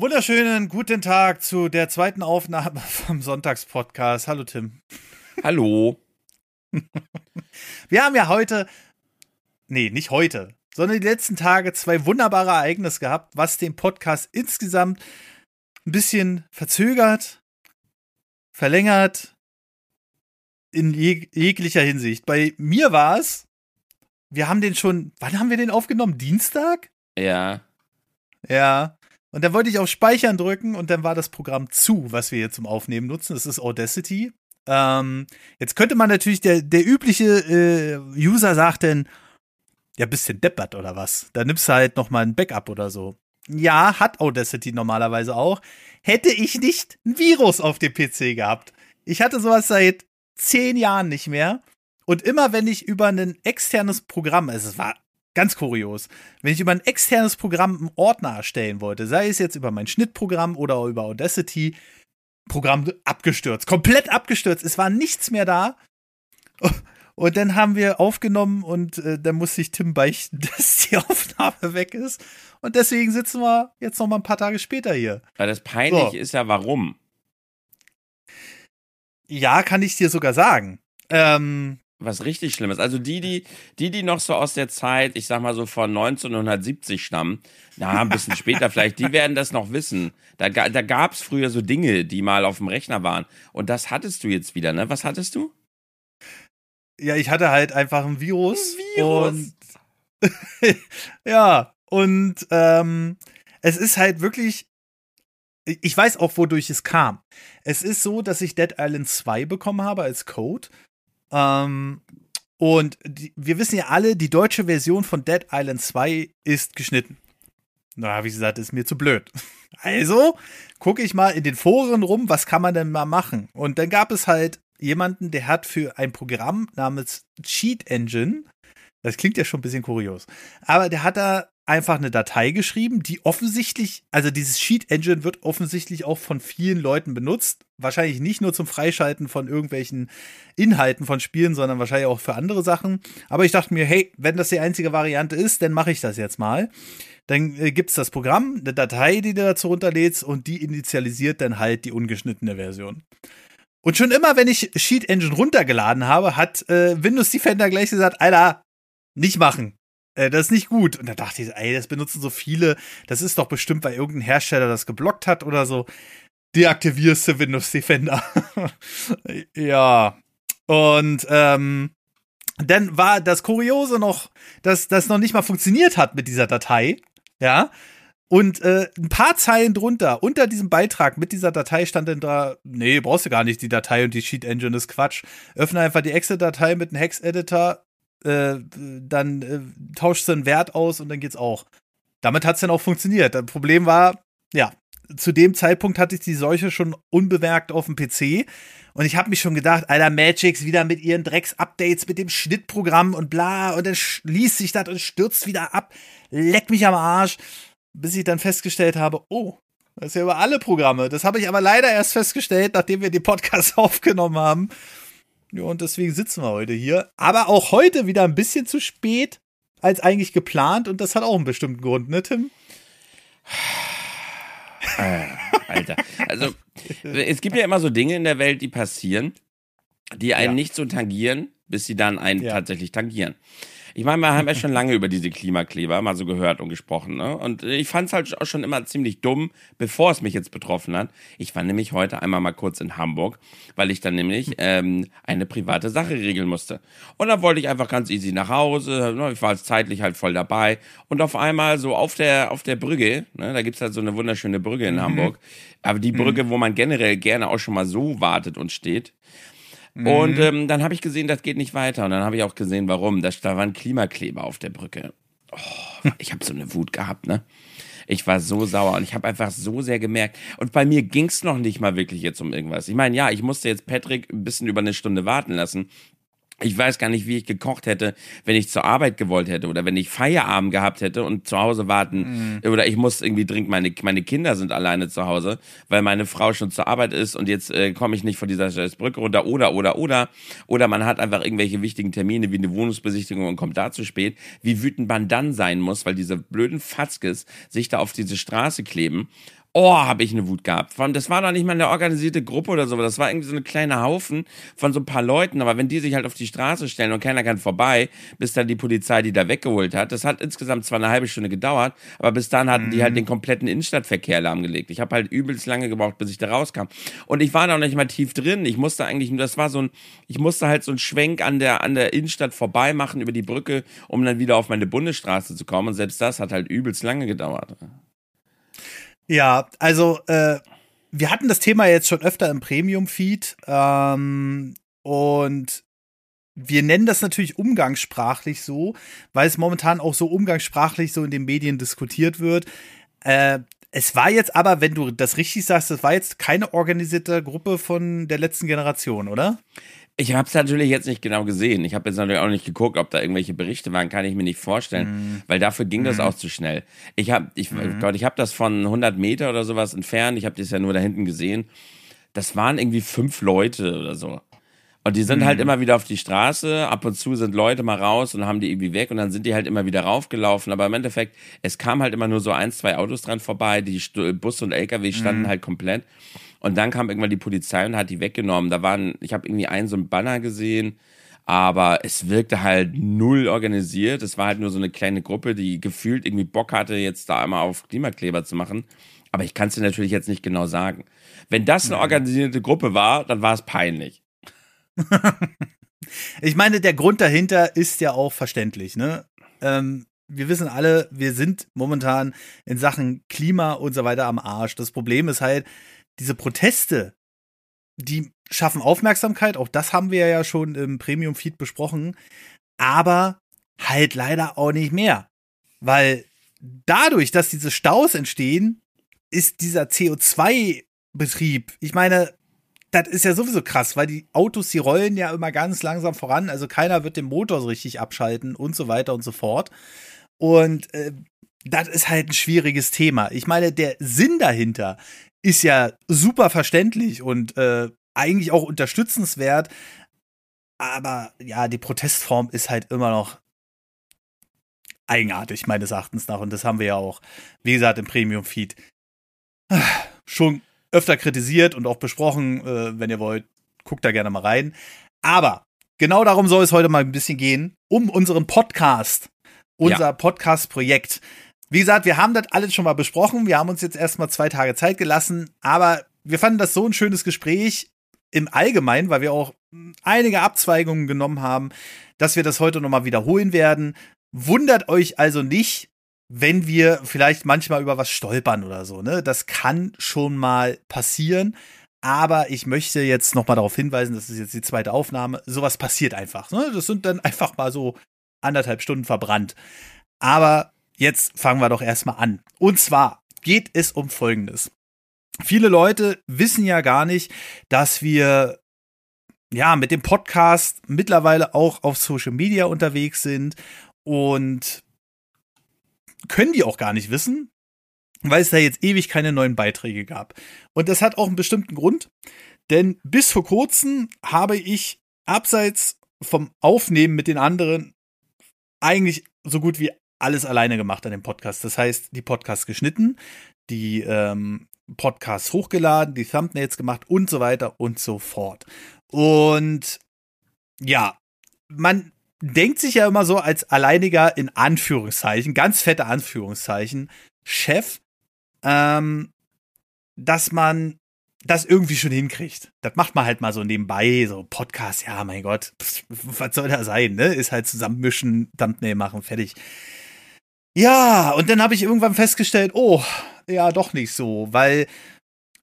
Wunderschönen guten Tag zu der zweiten Aufnahme vom Sonntagspodcast. Hallo Tim. Hallo. Wir haben ja heute, nee, nicht heute, sondern die letzten Tage zwei wunderbare Ereignisse gehabt, was den Podcast insgesamt ein bisschen verzögert, verlängert, in jeg jeglicher Hinsicht. Bei mir war es, wir haben den schon, wann haben wir den aufgenommen? Dienstag? Ja. Ja. Und dann wollte ich auf Speichern drücken und dann war das Programm zu, was wir hier zum Aufnehmen nutzen. Das ist Audacity. Ähm, jetzt könnte man natürlich, der, der übliche äh, User sagt dann, ja, bisschen deppert oder was. Da nimmst du halt nochmal ein Backup oder so. Ja, hat Audacity normalerweise auch. Hätte ich nicht ein Virus auf dem PC gehabt. Ich hatte sowas seit zehn Jahren nicht mehr. Und immer wenn ich über ein externes Programm, also es war Ganz kurios. Wenn ich über ein externes Programm einen Ordner erstellen wollte, sei es jetzt über mein Schnittprogramm oder über Audacity, Programm abgestürzt, komplett abgestürzt. Es war nichts mehr da. Und dann haben wir aufgenommen und äh, dann musste ich Tim beichten, dass die Aufnahme weg ist. Und deswegen sitzen wir jetzt noch mal ein paar Tage später hier. Weil das peinlich so. ist ja, warum? Ja, kann ich dir sogar sagen. Ähm, was richtig Schlimmes. Also die, die, die, die noch so aus der Zeit, ich sag mal so von 1970 stammen, na, ein bisschen später vielleicht, die werden das noch wissen. Da, da gab's früher so Dinge, die mal auf dem Rechner waren. Und das hattest du jetzt wieder, ne? Was hattest du? Ja, ich hatte halt einfach ein Virus. Ein Virus. Und ja, und ähm, es ist halt wirklich. Ich weiß auch, wodurch es kam. Es ist so, dass ich Dead Island 2 bekommen habe als Code ähm, und die, wir wissen ja alle, die deutsche Version von Dead Island 2 ist geschnitten. Na, habe ich gesagt, ist mir zu blöd. Also gucke ich mal in den Foren rum, was kann man denn mal machen? Und dann gab es halt jemanden, der hat für ein Programm namens Cheat Engine, das klingt ja schon ein bisschen kurios, aber der hat da einfach eine Datei geschrieben, die offensichtlich, also dieses Sheet Engine wird offensichtlich auch von vielen Leuten benutzt. Wahrscheinlich nicht nur zum Freischalten von irgendwelchen Inhalten von Spielen, sondern wahrscheinlich auch für andere Sachen. Aber ich dachte mir, hey, wenn das die einzige Variante ist, dann mache ich das jetzt mal. Dann äh, gibt es das Programm, eine Datei, die du dazu runterlädst und die initialisiert dann halt die ungeschnittene Version. Und schon immer, wenn ich Sheet Engine runtergeladen habe, hat äh, Windows Defender gleich gesagt, Alter, nicht machen. Äh, das ist nicht gut. Und da dachte ich, ey, das benutzen so viele. Das ist doch bestimmt, weil irgendein Hersteller das geblockt hat oder so. Deaktivierst du Windows Defender. ja. Und ähm, dann war das Kuriose noch, dass das noch nicht mal funktioniert hat mit dieser Datei. Ja. Und äh, ein paar Zeilen drunter, unter diesem Beitrag mit dieser Datei stand dann da, nee, brauchst du gar nicht die Datei und die Sheet Engine ist Quatsch. Öffne einfach die Excel-Datei mit einem Hex-Editor, äh, dann äh, tauscht du einen Wert aus und dann geht's auch. Damit hat's dann auch funktioniert. Das Problem war, ja, zu dem Zeitpunkt hatte ich die Seuche schon unbemerkt auf dem PC und ich habe mich schon gedacht, Alter, Magix wieder mit ihren Drecks-Updates, mit dem Schnittprogramm und bla und dann liest sich das und stürzt wieder ab. Leck mich am Arsch. Bis ich dann festgestellt habe, oh, das ist ja über alle Programme. Das habe ich aber leider erst festgestellt, nachdem wir den Podcast aufgenommen haben. Ja, und deswegen sitzen wir heute hier. Aber auch heute wieder ein bisschen zu spät als eigentlich geplant. Und das hat auch einen bestimmten Grund, ne, Tim? Äh, Alter. Also, es gibt ja immer so Dinge in der Welt, die passieren, die einen ja. nicht so tangieren, bis sie dann einen ja. tatsächlich tangieren. Ich meine, wir haben ja schon lange über diese Klimakleber mal so gehört und gesprochen. Ne? Und ich fand es halt auch schon immer ziemlich dumm, bevor es mich jetzt betroffen hat. Ich war nämlich heute einmal mal kurz in Hamburg, weil ich dann nämlich ähm, eine private Sache regeln musste. Und dann wollte ich einfach ganz easy nach Hause. Ne? Ich war zeitlich halt voll dabei. Und auf einmal so auf der, auf der Brücke, ne? da gibt's halt so eine wunderschöne Brücke in mhm. Hamburg. Aber die Brücke, mhm. wo man generell gerne auch schon mal so wartet und steht, Mhm. Und ähm, dann habe ich gesehen, das geht nicht weiter. Und dann habe ich auch gesehen, warum. Da, da waren Klimakleber auf der Brücke. Oh, ich habe so eine Wut gehabt, ne? Ich war so sauer und ich habe einfach so sehr gemerkt. Und bei mir ging es noch nicht mal wirklich jetzt um irgendwas. Ich meine, ja, ich musste jetzt Patrick ein bisschen über eine Stunde warten lassen. Ich weiß gar nicht, wie ich gekocht hätte, wenn ich zur Arbeit gewollt hätte oder wenn ich Feierabend gehabt hätte und zu Hause warten mhm. oder ich muss irgendwie dringend meine meine Kinder sind alleine zu Hause, weil meine Frau schon zur Arbeit ist und jetzt äh, komme ich nicht von dieser Brücke runter oder oder oder oder man hat einfach irgendwelche wichtigen Termine wie eine Wohnungsbesichtigung und kommt da zu spät. Wie wütend man dann sein muss, weil diese blöden Fatzkes sich da auf diese Straße kleben Oh, habe ich eine Wut gehabt. Das war doch nicht mal eine organisierte Gruppe oder so, das war irgendwie so ein kleiner Haufen von so ein paar Leuten. Aber wenn die sich halt auf die Straße stellen und keiner kann vorbei, bis dann die Polizei die da weggeholt hat, das hat insgesamt zwar eine halbe Stunde gedauert, aber bis dann hatten die halt mhm. den kompletten Innenstadtverkehr lahmgelegt. Ich habe halt übelst lange gebraucht, bis ich da rauskam. Und ich war da noch nicht mal tief drin. Ich musste eigentlich, das war so ein, ich musste halt so einen Schwenk an der, an der Innenstadt vorbei machen über die Brücke, um dann wieder auf meine Bundesstraße zu kommen. Und selbst das hat halt übelst lange gedauert. Ja, also äh, wir hatten das Thema jetzt schon öfter im Premium-Feed ähm, und wir nennen das natürlich umgangssprachlich so, weil es momentan auch so umgangssprachlich so in den Medien diskutiert wird. Äh, es war jetzt aber, wenn du das richtig sagst, es war jetzt keine organisierte Gruppe von der letzten Generation, oder? Ich habe es natürlich jetzt nicht genau gesehen. Ich habe jetzt natürlich auch nicht geguckt, ob da irgendwelche Berichte waren, kann ich mir nicht vorstellen, mhm. weil dafür ging das mhm. auch zu schnell. Ich habe, ich, mhm. Gott, ich habe das von 100 Meter oder sowas entfernt. Ich habe das ja nur da hinten gesehen. Das waren irgendwie fünf Leute oder so. Und die sind halt mhm. immer wieder auf die Straße. Ab und zu sind Leute mal raus und haben die irgendwie weg und dann sind die halt immer wieder raufgelaufen. Aber im Endeffekt, es kam halt immer nur so ein, zwei Autos dran vorbei. Die Bus und LKW standen mhm. halt komplett. Und dann kam irgendwann die Polizei und hat die weggenommen. Da waren, ich habe irgendwie einen so einen Banner gesehen, aber es wirkte halt null organisiert. Es war halt nur so eine kleine Gruppe, die gefühlt irgendwie Bock hatte, jetzt da einmal auf Klimakleber zu machen. Aber ich kann es dir natürlich jetzt nicht genau sagen. Wenn das eine organisierte Gruppe war, dann war es peinlich. ich meine, der Grund dahinter ist ja auch verständlich, ne? Ähm, wir wissen alle, wir sind momentan in Sachen Klima und so weiter am Arsch. Das Problem ist halt, diese Proteste, die schaffen Aufmerksamkeit, auch das haben wir ja schon im Premium-Feed besprochen, aber halt leider auch nicht mehr. Weil dadurch, dass diese Staus entstehen, ist dieser CO2-Betrieb, ich meine, das ist ja sowieso krass, weil die Autos, die rollen ja immer ganz langsam voran, also keiner wird den Motor so richtig abschalten und so weiter und so fort. Und äh, das ist halt ein schwieriges Thema. Ich meine, der Sinn dahinter ist ja super verständlich und äh, eigentlich auch unterstützenswert. Aber ja, die Protestform ist halt immer noch eigenartig, meines Erachtens nach. Und das haben wir ja auch, wie gesagt, im Premium-Feed schon öfter kritisiert und auch besprochen. Äh, wenn ihr wollt, guckt da gerne mal rein. Aber genau darum soll es heute mal ein bisschen gehen, um unseren Podcast, unser ja. Podcast-Projekt. Wie gesagt, wir haben das alles schon mal besprochen. Wir haben uns jetzt erstmal zwei Tage Zeit gelassen, aber wir fanden das so ein schönes Gespräch im Allgemeinen, weil wir auch einige Abzweigungen genommen haben, dass wir das heute nochmal wiederholen werden. Wundert euch also nicht, wenn wir vielleicht manchmal über was stolpern oder so, ne? Das kann schon mal passieren. Aber ich möchte jetzt nochmal darauf hinweisen, das ist jetzt die zweite Aufnahme. Sowas passiert einfach. Ne? Das sind dann einfach mal so anderthalb Stunden verbrannt. Aber jetzt fangen wir doch erstmal an. Und zwar geht es um Folgendes. Viele Leute wissen ja gar nicht, dass wir ja mit dem Podcast mittlerweile auch auf Social Media unterwegs sind und können die auch gar nicht wissen, weil es da jetzt ewig keine neuen Beiträge gab. Und das hat auch einen bestimmten Grund, denn bis vor kurzem habe ich abseits vom Aufnehmen mit den anderen eigentlich so gut wie alles alleine gemacht an dem Podcast. Das heißt, die Podcasts geschnitten, die ähm, Podcasts hochgeladen, die Thumbnails gemacht und so weiter und so fort. Und ja, man denkt sich ja immer so als alleiniger in Anführungszeichen, ganz fette Anführungszeichen, Chef, ähm, dass man das irgendwie schon hinkriegt. Das macht man halt mal so nebenbei, so Podcast, ja, mein Gott, pff, was soll da sein, ne? Ist halt zusammenmischen, Thumbnail machen, fertig. Ja, und dann habe ich irgendwann festgestellt, oh, ja, doch nicht so, weil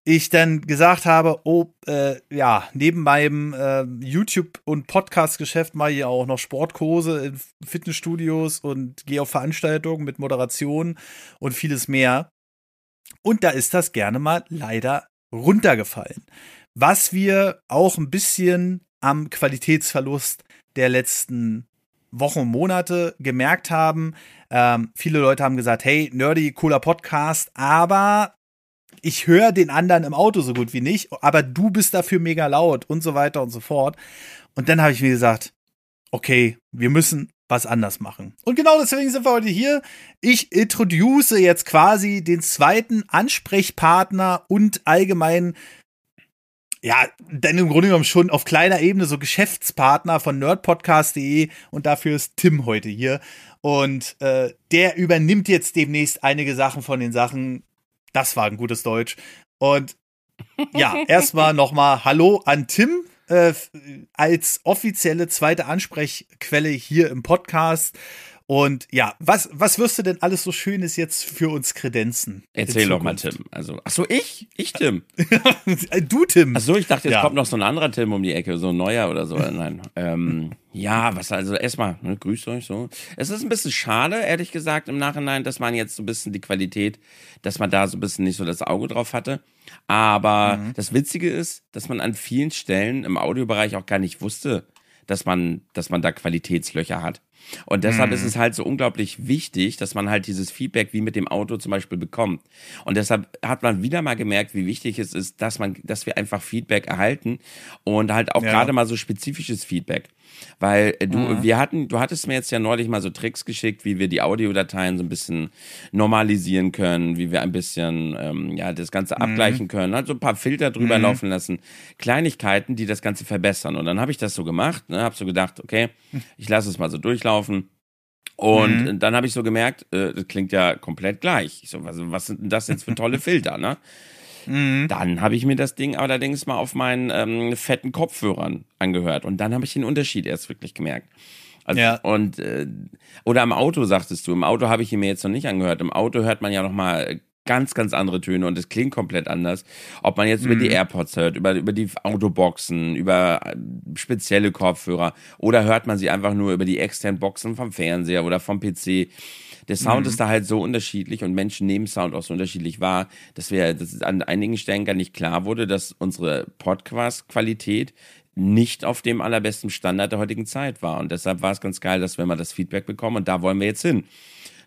ich dann gesagt habe, oh, äh, ja, neben meinem äh, YouTube- und Podcast-Geschäft mache ich auch noch Sportkurse in Fitnessstudios und gehe auf Veranstaltungen mit Moderation und vieles mehr. Und da ist das gerne mal leider runtergefallen. Was wir auch ein bisschen am Qualitätsverlust der letzten Wochen und Monate gemerkt haben. Ähm, viele Leute haben gesagt, hey, nerdy, cooler Podcast, aber ich höre den anderen im Auto so gut wie nicht, aber du bist dafür mega laut und so weiter und so fort. Und dann habe ich mir gesagt, okay, wir müssen was anders machen. Und genau deswegen sind wir heute hier. Ich introduce jetzt quasi den zweiten Ansprechpartner und allgemein, ja, denn im Grunde genommen schon auf kleiner Ebene so Geschäftspartner von nerdpodcast.de und dafür ist Tim heute hier. Und äh, der übernimmt jetzt demnächst einige Sachen von den Sachen. Das war ein gutes Deutsch. Und ja, erstmal nochmal Hallo an Tim äh, als offizielle zweite Ansprechquelle hier im Podcast. Und ja, was, was wirst du denn alles so Schönes jetzt für uns kredenzen? Erzähl doch mal, Tim. Also, ach so, ich? Ich, Tim. du, Tim. Ach so, ich dachte, jetzt ja. kommt noch so ein anderer Tim um die Ecke, so ein neuer oder so. Nein. ähm, ja, was also erstmal, ne, grüßt euch so. Es ist ein bisschen schade, ehrlich gesagt, im Nachhinein, dass man jetzt so ein bisschen die Qualität, dass man da so ein bisschen nicht so das Auge drauf hatte. Aber mhm. das Witzige ist, dass man an vielen Stellen im Audiobereich auch gar nicht wusste, dass man, dass man da Qualitätslöcher hat. Und deshalb mhm. ist es halt so unglaublich wichtig, dass man halt dieses Feedback wie mit dem Auto zum Beispiel bekommt. Und deshalb hat man wieder mal gemerkt, wie wichtig es ist, dass man, dass wir einfach Feedback erhalten und halt auch ja. gerade mal so spezifisches Feedback. Weil äh, du, mhm. wir hatten, du hattest mir jetzt ja neulich mal so Tricks geschickt, wie wir die Audiodateien so ein bisschen normalisieren können, wie wir ein bisschen ähm, ja das Ganze mhm. abgleichen können, halt so ein paar Filter drüber mhm. laufen lassen, Kleinigkeiten, die das Ganze verbessern. Und dann habe ich das so gemacht, ne, habe so gedacht, okay, ich lasse es mal so durchlaufen. Und mhm. dann habe ich so gemerkt, äh, das klingt ja komplett gleich. Ich so, was, was sind denn das jetzt für tolle Filter, ne? Mhm. Dann habe ich mir das Ding allerdings mal auf meinen ähm, fetten Kopfhörern angehört und dann habe ich den Unterschied erst wirklich gemerkt. Also, ja. Und äh, oder im Auto sagtest du, im Auto habe ich ihn mir jetzt noch nicht angehört. Im Auto hört man ja noch mal ganz, ganz andere Töne und es klingt komplett anders. Ob man jetzt mhm. über die mhm. AirPods hört, über, über die Autoboxen, über äh, spezielle Kopfhörer oder hört man sie einfach nur über die externen Boxen vom Fernseher oder vom PC. Der Sound mhm. ist da halt so unterschiedlich und Menschen nehmen Sound auch so unterschiedlich wahr, dass wir, dass an einigen Stellen gar nicht klar wurde, dass unsere Podcast-Qualität nicht auf dem allerbesten Standard der heutigen Zeit war. Und deshalb war es ganz geil, dass wir mal das Feedback bekommen und da wollen wir jetzt hin.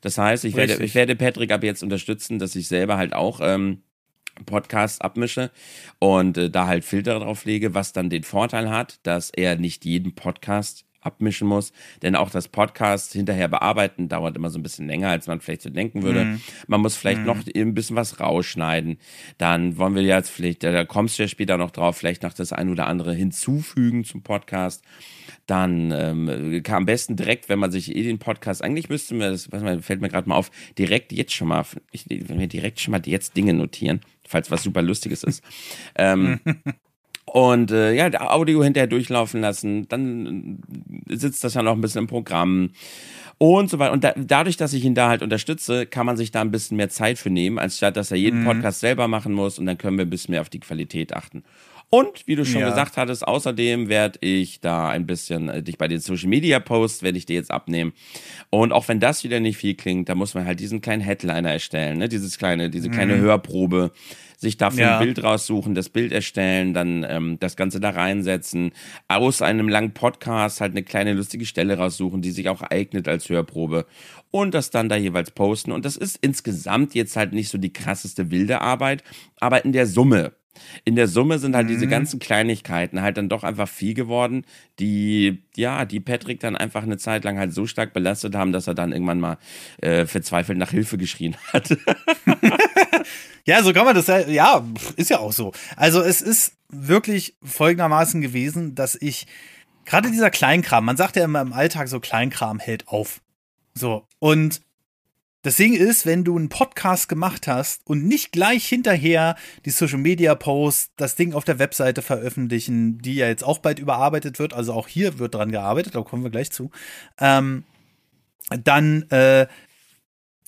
Das heißt, ich werde, ich werde Patrick ab jetzt unterstützen, dass ich selber halt auch ähm, Podcasts abmische und äh, da halt Filter drauf lege, was dann den Vorteil hat, dass er nicht jeden Podcast abmischen muss. Denn auch das Podcast hinterher bearbeiten dauert immer so ein bisschen länger, als man vielleicht so denken würde. Mhm. Man muss vielleicht mhm. noch ein bisschen was rausschneiden. Dann wollen wir jetzt vielleicht, da kommst du ja später noch drauf, vielleicht noch das ein oder andere hinzufügen zum Podcast. Dann ähm, am besten direkt, wenn man sich eh den Podcast, eigentlich müsste mir das, was fällt mir gerade mal auf, direkt jetzt schon mal, ich, wenn wir direkt schon mal jetzt Dinge notieren, falls was super Lustiges ist. ähm, und äh, ja, Audio hinterher durchlaufen lassen, dann sitzt das ja noch ein bisschen im Programm und so weiter. Und da, dadurch, dass ich ihn da halt unterstütze, kann man sich da ein bisschen mehr Zeit für nehmen, anstatt dass er jeden mhm. Podcast selber machen muss und dann können wir ein bisschen mehr auf die Qualität achten. Und wie du schon ja. gesagt hattest, außerdem werde ich da ein bisschen äh, dich bei den Social Media Posts werde ich dir jetzt abnehmen. Und auch wenn das wieder nicht viel klingt, da muss man halt diesen kleinen Headliner erstellen, ne? Dieses kleine, diese kleine mhm. Hörprobe sich dafür ja. ein Bild raussuchen, das Bild erstellen, dann ähm, das Ganze da reinsetzen, aus einem langen Podcast halt eine kleine lustige Stelle raussuchen, die sich auch eignet als Hörprobe und das dann da jeweils posten. Und das ist insgesamt jetzt halt nicht so die krasseste wilde Arbeit, aber in der Summe in der Summe sind halt mhm. diese ganzen Kleinigkeiten halt dann doch einfach viel geworden, die, ja, die Patrick dann einfach eine Zeit lang halt so stark belastet haben, dass er dann irgendwann mal äh, verzweifelt nach Hilfe geschrien hat. ja, so kann man das ja, ja, ist ja auch so. Also es ist wirklich folgendermaßen gewesen, dass ich gerade dieser Kleinkram, man sagt ja immer im Alltag so Kleinkram hält auf. So. Und das Ding ist, wenn du einen Podcast gemacht hast und nicht gleich hinterher die Social Media Posts, das Ding auf der Webseite veröffentlichen, die ja jetzt auch bald überarbeitet wird, also auch hier wird dran gearbeitet, da kommen wir gleich zu, ähm, dann äh,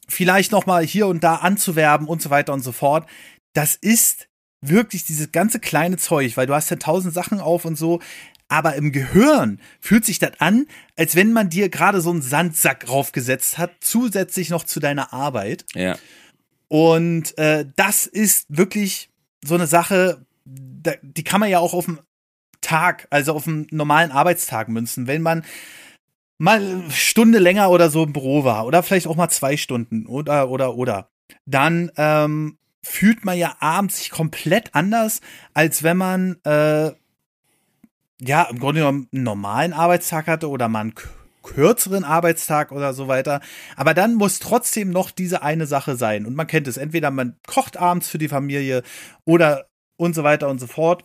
vielleicht noch mal hier und da anzuwerben und so weiter und so fort. Das ist wirklich dieses ganze kleine Zeug, weil du hast ja tausend Sachen auf und so aber im Gehirn fühlt sich das an, als wenn man dir gerade so einen Sandsack draufgesetzt hat, zusätzlich noch zu deiner Arbeit. Ja. Und äh, das ist wirklich so eine Sache, die kann man ja auch auf dem Tag, also auf dem normalen Arbeitstag münzen. Wenn man mal eine Stunde länger oder so im Büro war oder vielleicht auch mal zwei Stunden oder oder oder, dann ähm, fühlt man ja abends sich komplett anders, als wenn man äh, ja, im Grunde genommen einen normalen Arbeitstag hatte oder mal einen kürzeren Arbeitstag oder so weiter. Aber dann muss trotzdem noch diese eine Sache sein. Und man kennt es. Entweder man kocht abends für die Familie oder und so weiter und so fort.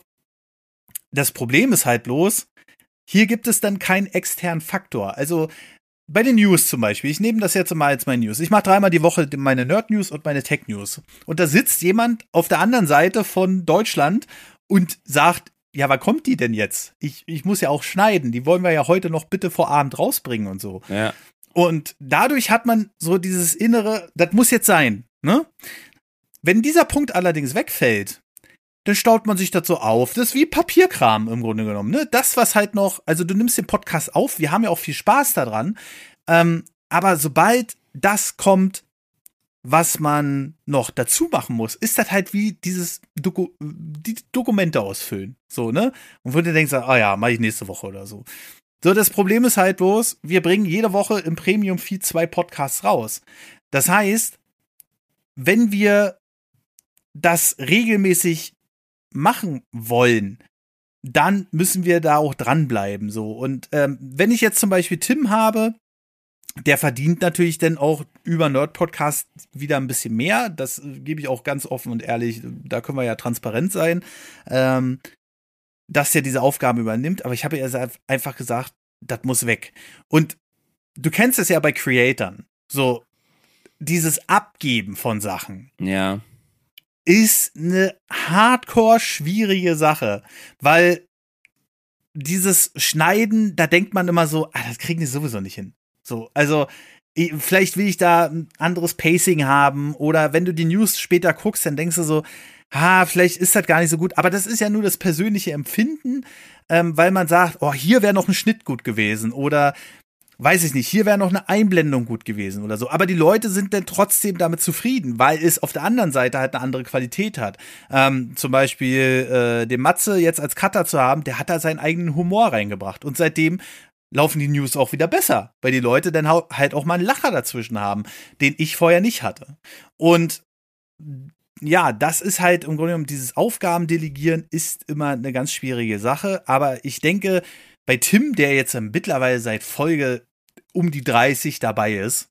Das Problem ist halt bloß, hier gibt es dann keinen externen Faktor. Also bei den News zum Beispiel, ich nehme das jetzt mal als meine News. Ich mache dreimal die Woche meine Nerd-News und meine Tech-News. Und da sitzt jemand auf der anderen Seite von Deutschland und sagt, ja, wann kommt die denn jetzt? Ich, ich muss ja auch schneiden. Die wollen wir ja heute noch bitte vor Abend rausbringen und so. Ja. Und dadurch hat man so dieses innere, das muss jetzt sein, ne? Wenn dieser Punkt allerdings wegfällt, dann staut man sich das so auf. Das ist wie Papierkram im Grunde genommen. Ne? Das, was halt noch, also du nimmst den Podcast auf, wir haben ja auch viel Spaß daran. Ähm, aber sobald das kommt, was man noch dazu machen muss, ist das halt wie dieses Doku die Dokumente ausfüllen. So, ne? Und wo du denkst, ah ja, mach ich nächste Woche oder so. So, das Problem ist halt bloß, wir bringen jede Woche im Premium Feed zwei Podcasts raus. Das heißt, wenn wir das regelmäßig machen wollen, dann müssen wir da auch dranbleiben. So. Und ähm, wenn ich jetzt zum Beispiel Tim habe, der verdient natürlich dann auch über Nerd Podcast wieder ein bisschen mehr. Das äh, gebe ich auch ganz offen und ehrlich. Da können wir ja transparent sein, ähm, dass er diese Aufgaben übernimmt. Aber ich habe ja einfach gesagt, das muss weg. Und du kennst es ja bei Creatern. So, dieses Abgeben von Sachen. Ja ist eine hardcore schwierige Sache, weil dieses Schneiden, da denkt man immer so, ah, das kriegen die sowieso nicht hin. So, also vielleicht will ich da ein anderes Pacing haben oder wenn du die News später guckst, dann denkst du so, ha, vielleicht ist das gar nicht so gut. Aber das ist ja nur das persönliche Empfinden, ähm, weil man sagt, oh, hier wäre noch ein Schnitt gut gewesen oder weiß ich nicht, hier wäre noch eine Einblendung gut gewesen oder so. Aber die Leute sind dann trotzdem damit zufrieden, weil es auf der anderen Seite halt eine andere Qualität hat. Ähm, zum Beispiel äh, den Matze jetzt als Cutter zu haben, der hat da seinen eigenen Humor reingebracht. Und seitdem laufen die News auch wieder besser, weil die Leute dann halt auch mal einen Lacher dazwischen haben, den ich vorher nicht hatte. Und ja, das ist halt im Grunde genommen dieses Aufgabendelegieren ist immer eine ganz schwierige Sache. Aber ich denke, bei Tim, der jetzt mittlerweile seit Folge um die 30 dabei ist,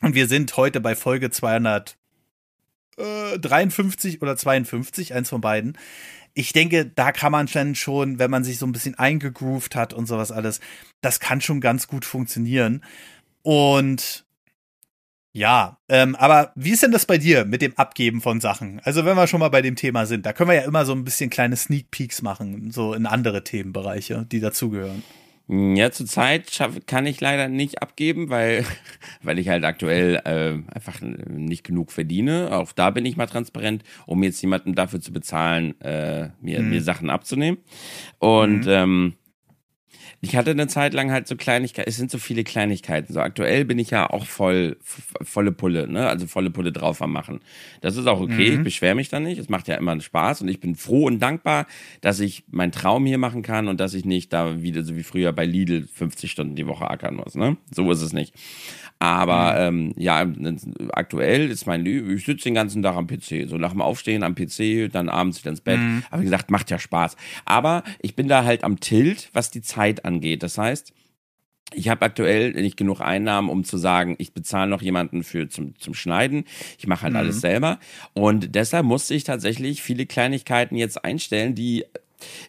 und wir sind heute bei Folge 253 oder 52, eins von beiden. Ich denke, da kann man dann schon, wenn man sich so ein bisschen eingegroovt hat und sowas alles, das kann schon ganz gut funktionieren. Und ja, ähm, aber wie ist denn das bei dir mit dem Abgeben von Sachen? Also wenn wir schon mal bei dem Thema sind, da können wir ja immer so ein bisschen kleine Sneak Peeks machen, so in andere Themenbereiche, die dazugehören. Ja, zurzeit kann ich leider nicht abgeben, weil, weil ich halt aktuell äh, einfach nicht genug verdiene. Auch da bin ich mal transparent, um jetzt jemanden dafür zu bezahlen, äh, mir, hm. mir Sachen abzunehmen. Und hm. ähm, ich hatte eine Zeit lang halt so Kleinigkeiten, es sind so viele Kleinigkeiten. So aktuell bin ich ja auch voll, volle Pulle, ne? Also volle Pulle drauf am Machen. Das ist auch okay, mhm. ich beschwere mich da nicht. Es macht ja immer Spaß und ich bin froh und dankbar, dass ich meinen Traum hier machen kann und dass ich nicht da wieder so wie früher bei Lidl 50 Stunden die Woche ackern muss, ne? So ist es nicht. Aber mhm. ähm, ja, aktuell ist mein Leben, ich sitze den ganzen Tag am PC. So nach dem Aufstehen am PC, dann abends wieder ins Bett. Mhm. Aber wie gesagt, macht ja Spaß. Aber ich bin da halt am Tilt, was die Zeit angeht. Das heißt, ich habe aktuell nicht genug Einnahmen, um zu sagen, ich bezahle noch jemanden für zum, zum Schneiden. Ich mache halt mhm. alles selber. Und deshalb musste ich tatsächlich viele Kleinigkeiten jetzt einstellen, die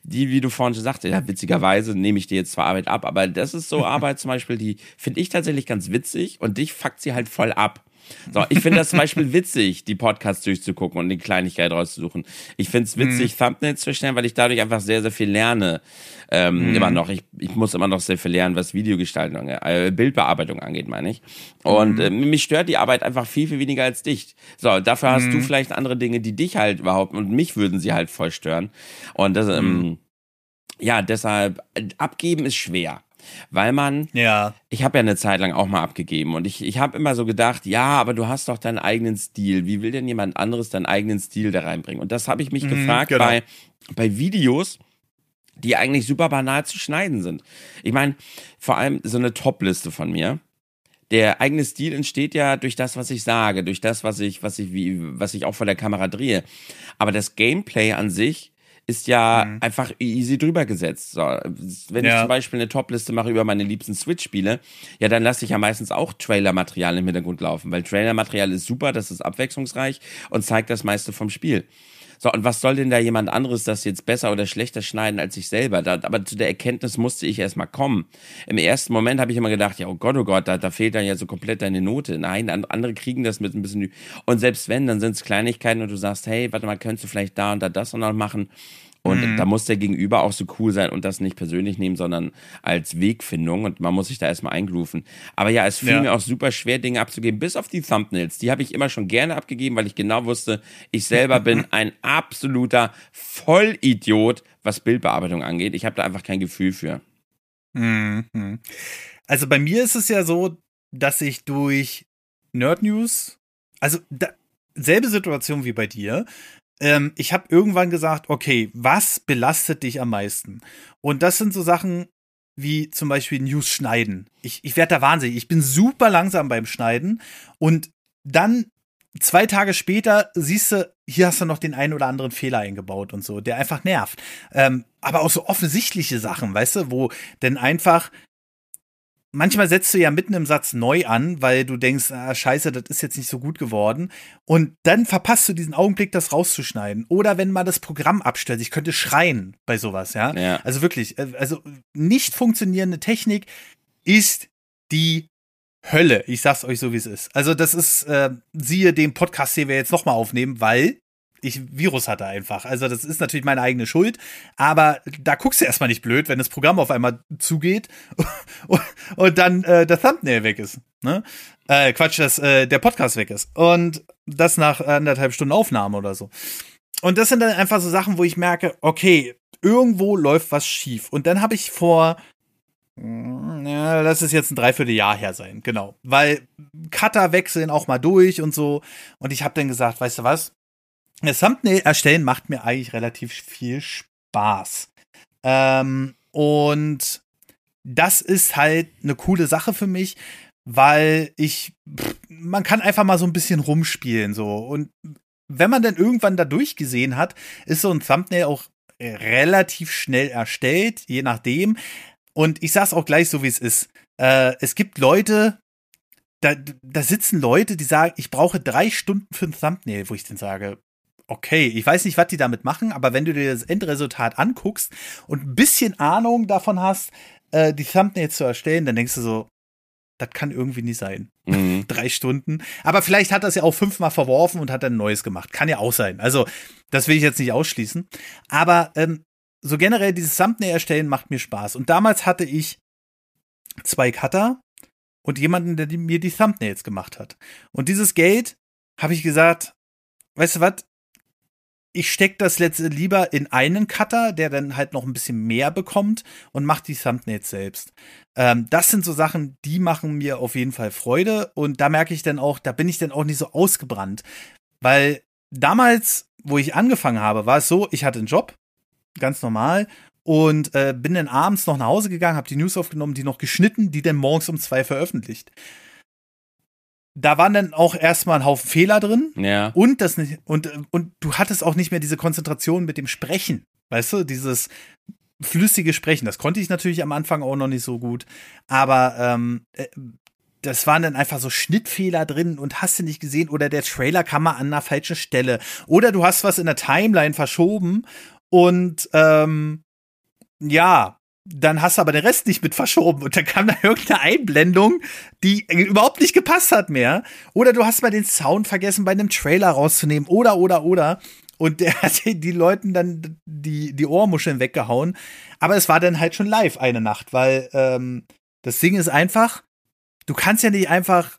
die, wie du vorhin schon sagte, ja, witzigerweise nehme ich dir jetzt zwar Arbeit ab, aber das ist so Arbeit zum Beispiel, die finde ich tatsächlich ganz witzig und dich fuckt sie halt voll ab. So, ich finde das zum Beispiel witzig, die Podcasts durchzugucken und die Kleinigkeit rauszusuchen. Ich finde es witzig, mhm. Thumbnails zu stellen, weil ich dadurch einfach sehr, sehr viel lerne. Ähm, mhm. Immer noch. Ich, ich muss immer noch sehr viel lernen, was Videogestaltung, äh, Bildbearbeitung angeht, meine ich. Und mhm. äh, mich stört die Arbeit einfach viel, viel weniger als dich. So, dafür hast du mhm. vielleicht andere Dinge, die dich halt überhaupt und mich würden sie halt voll stören. Und das, ähm, mhm. ja, deshalb, äh, abgeben ist schwer weil man, ja, ich habe ja eine Zeit lang auch mal abgegeben und ich, ich habe immer so gedacht, ja, aber du hast doch deinen eigenen Stil. Wie will denn jemand anderes deinen eigenen Stil da reinbringen? Und das habe ich mich mhm, gefragt genau. bei, bei Videos, die eigentlich super banal zu schneiden sind. Ich meine, vor allem so eine Top-Liste von mir. Der eigene Stil entsteht ja durch das, was ich sage, durch das, was ich, was ich, wie, was ich auch vor der Kamera drehe. Aber das Gameplay an sich ist ja mhm. einfach easy drüber gesetzt. So, wenn ja. ich zum Beispiel eine Topliste mache über meine liebsten Switch-Spiele, ja, dann lasse ich ja meistens auch Trailer-Material im Hintergrund laufen, weil Trailer-Material ist super, das ist abwechslungsreich und zeigt das meiste vom Spiel. So, und was soll denn da jemand anderes das jetzt besser oder schlechter schneiden als ich selber? Da, aber zu der Erkenntnis musste ich erstmal kommen. Im ersten Moment habe ich immer gedacht, ja, oh Gott, oh Gott, da, da fehlt dann ja so komplett deine Note. Nein, andere kriegen das mit ein bisschen. Und selbst wenn, dann sind es Kleinigkeiten und du sagst, hey, warte mal, könntest du vielleicht da und da das und noch machen. Und mhm. da muss der Gegenüber auch so cool sein und das nicht persönlich nehmen, sondern als Wegfindung. Und man muss sich da erstmal eingrooven. Aber ja, es fiel ja. mir auch super schwer, Dinge abzugeben, bis auf die Thumbnails. Die habe ich immer schon gerne abgegeben, weil ich genau wusste, ich selber bin ein absoluter Vollidiot, was Bildbearbeitung angeht. Ich habe da einfach kein Gefühl für. Mhm. Also bei mir ist es ja so, dass ich durch Nerd News, also da, selbe Situation wie bei dir, ähm, ich habe irgendwann gesagt, okay, was belastet dich am meisten? Und das sind so Sachen wie zum Beispiel News schneiden. Ich, ich werde da wahnsinnig. Ich bin super langsam beim Schneiden und dann zwei Tage später siehst du, hier hast du noch den einen oder anderen Fehler eingebaut und so, der einfach nervt. Ähm, aber auch so offensichtliche Sachen, weißt du, wo denn einfach manchmal setzt du ja mitten im Satz neu an, weil du denkst, ah, scheiße, das ist jetzt nicht so gut geworden. Und dann verpasst du diesen Augenblick, das rauszuschneiden. Oder wenn mal das Programm abstellt, ich könnte schreien bei sowas, ja. ja. Also wirklich, äh, also nicht funktionierende Technik ist die Hölle. Ich sag's euch so, wie es ist. Also das ist, äh, siehe den Podcast, den wir jetzt nochmal aufnehmen, weil ich Virus hatte einfach. Also das ist natürlich meine eigene Schuld, aber da guckst du erstmal nicht blöd, wenn das Programm auf einmal zugeht und, dann äh, der Thumbnail weg ist. Ne? Äh, Quatsch, dass äh, der Podcast weg ist. Und das nach anderthalb Stunden Aufnahme oder so. Und das sind dann einfach so Sachen, wo ich merke, okay, irgendwo läuft was schief. Und dann habe ich vor, mm, ja, lass es jetzt ein Dreivierteljahr her sein, genau. Weil Cutter wechseln auch mal durch und so. Und ich habe dann gesagt, weißt du was? Das Thumbnail erstellen macht mir eigentlich relativ viel Spaß. Ähm, und das ist halt eine coole Sache für mich, weil ich, man kann einfach mal so ein bisschen rumspielen so. Und wenn man dann irgendwann da durchgesehen hat, ist so ein Thumbnail auch relativ schnell erstellt, je nachdem. Und ich sag's auch gleich so, wie es ist. Äh, es gibt Leute, da, da sitzen Leute, die sagen, ich brauche drei Stunden für ein Thumbnail, wo ich dann sage, okay. Ich weiß nicht, was die damit machen, aber wenn du dir das Endresultat anguckst und ein bisschen Ahnung davon hast, äh, die Thumbnails zu erstellen, dann denkst du so, das kann irgendwie nicht sein. Mhm. Drei Stunden. Aber vielleicht hat er es ja auch fünfmal verworfen und hat dann ein neues gemacht. Kann ja auch sein. Also, das will ich jetzt nicht ausschließen. Aber ähm, so generell dieses Thumbnail erstellen macht mir Spaß. Und damals hatte ich zwei Cutter und jemanden, der mir die Thumbnails gemacht hat. Und dieses Geld habe ich gesagt, weißt du was, ich stecke das letzte lieber in einen Cutter, der dann halt noch ein bisschen mehr bekommt und macht die Thumbnails selbst. Ähm, das sind so Sachen, die machen mir auf jeden Fall Freude und da merke ich dann auch, da bin ich dann auch nicht so ausgebrannt, weil damals, wo ich angefangen habe, war es so, ich hatte einen Job, ganz normal und äh, bin dann abends noch nach Hause gegangen, habe die News aufgenommen, die noch geschnitten, die dann morgens um zwei veröffentlicht da waren dann auch erstmal ein Haufen Fehler drin. Ja. Und das nicht, und, und du hattest auch nicht mehr diese Konzentration mit dem Sprechen. Weißt du, dieses flüssige Sprechen. Das konnte ich natürlich am Anfang auch noch nicht so gut. Aber ähm, äh, das waren dann einfach so Schnittfehler drin und hast du nicht gesehen oder der Trailer kam mal an einer falschen Stelle. Oder du hast was in der Timeline verschoben und ähm, ja, dann hast du aber den Rest nicht mit verschoben und dann kam da irgendeine Einblendung, die überhaupt nicht gepasst hat mehr. Oder du hast mal den Sound vergessen, bei einem Trailer rauszunehmen. Oder, oder, oder. Und der hat die Leuten dann die, die Ohrmuscheln weggehauen. Aber es war dann halt schon live eine Nacht, weil ähm, das Ding ist einfach, du kannst ja nicht einfach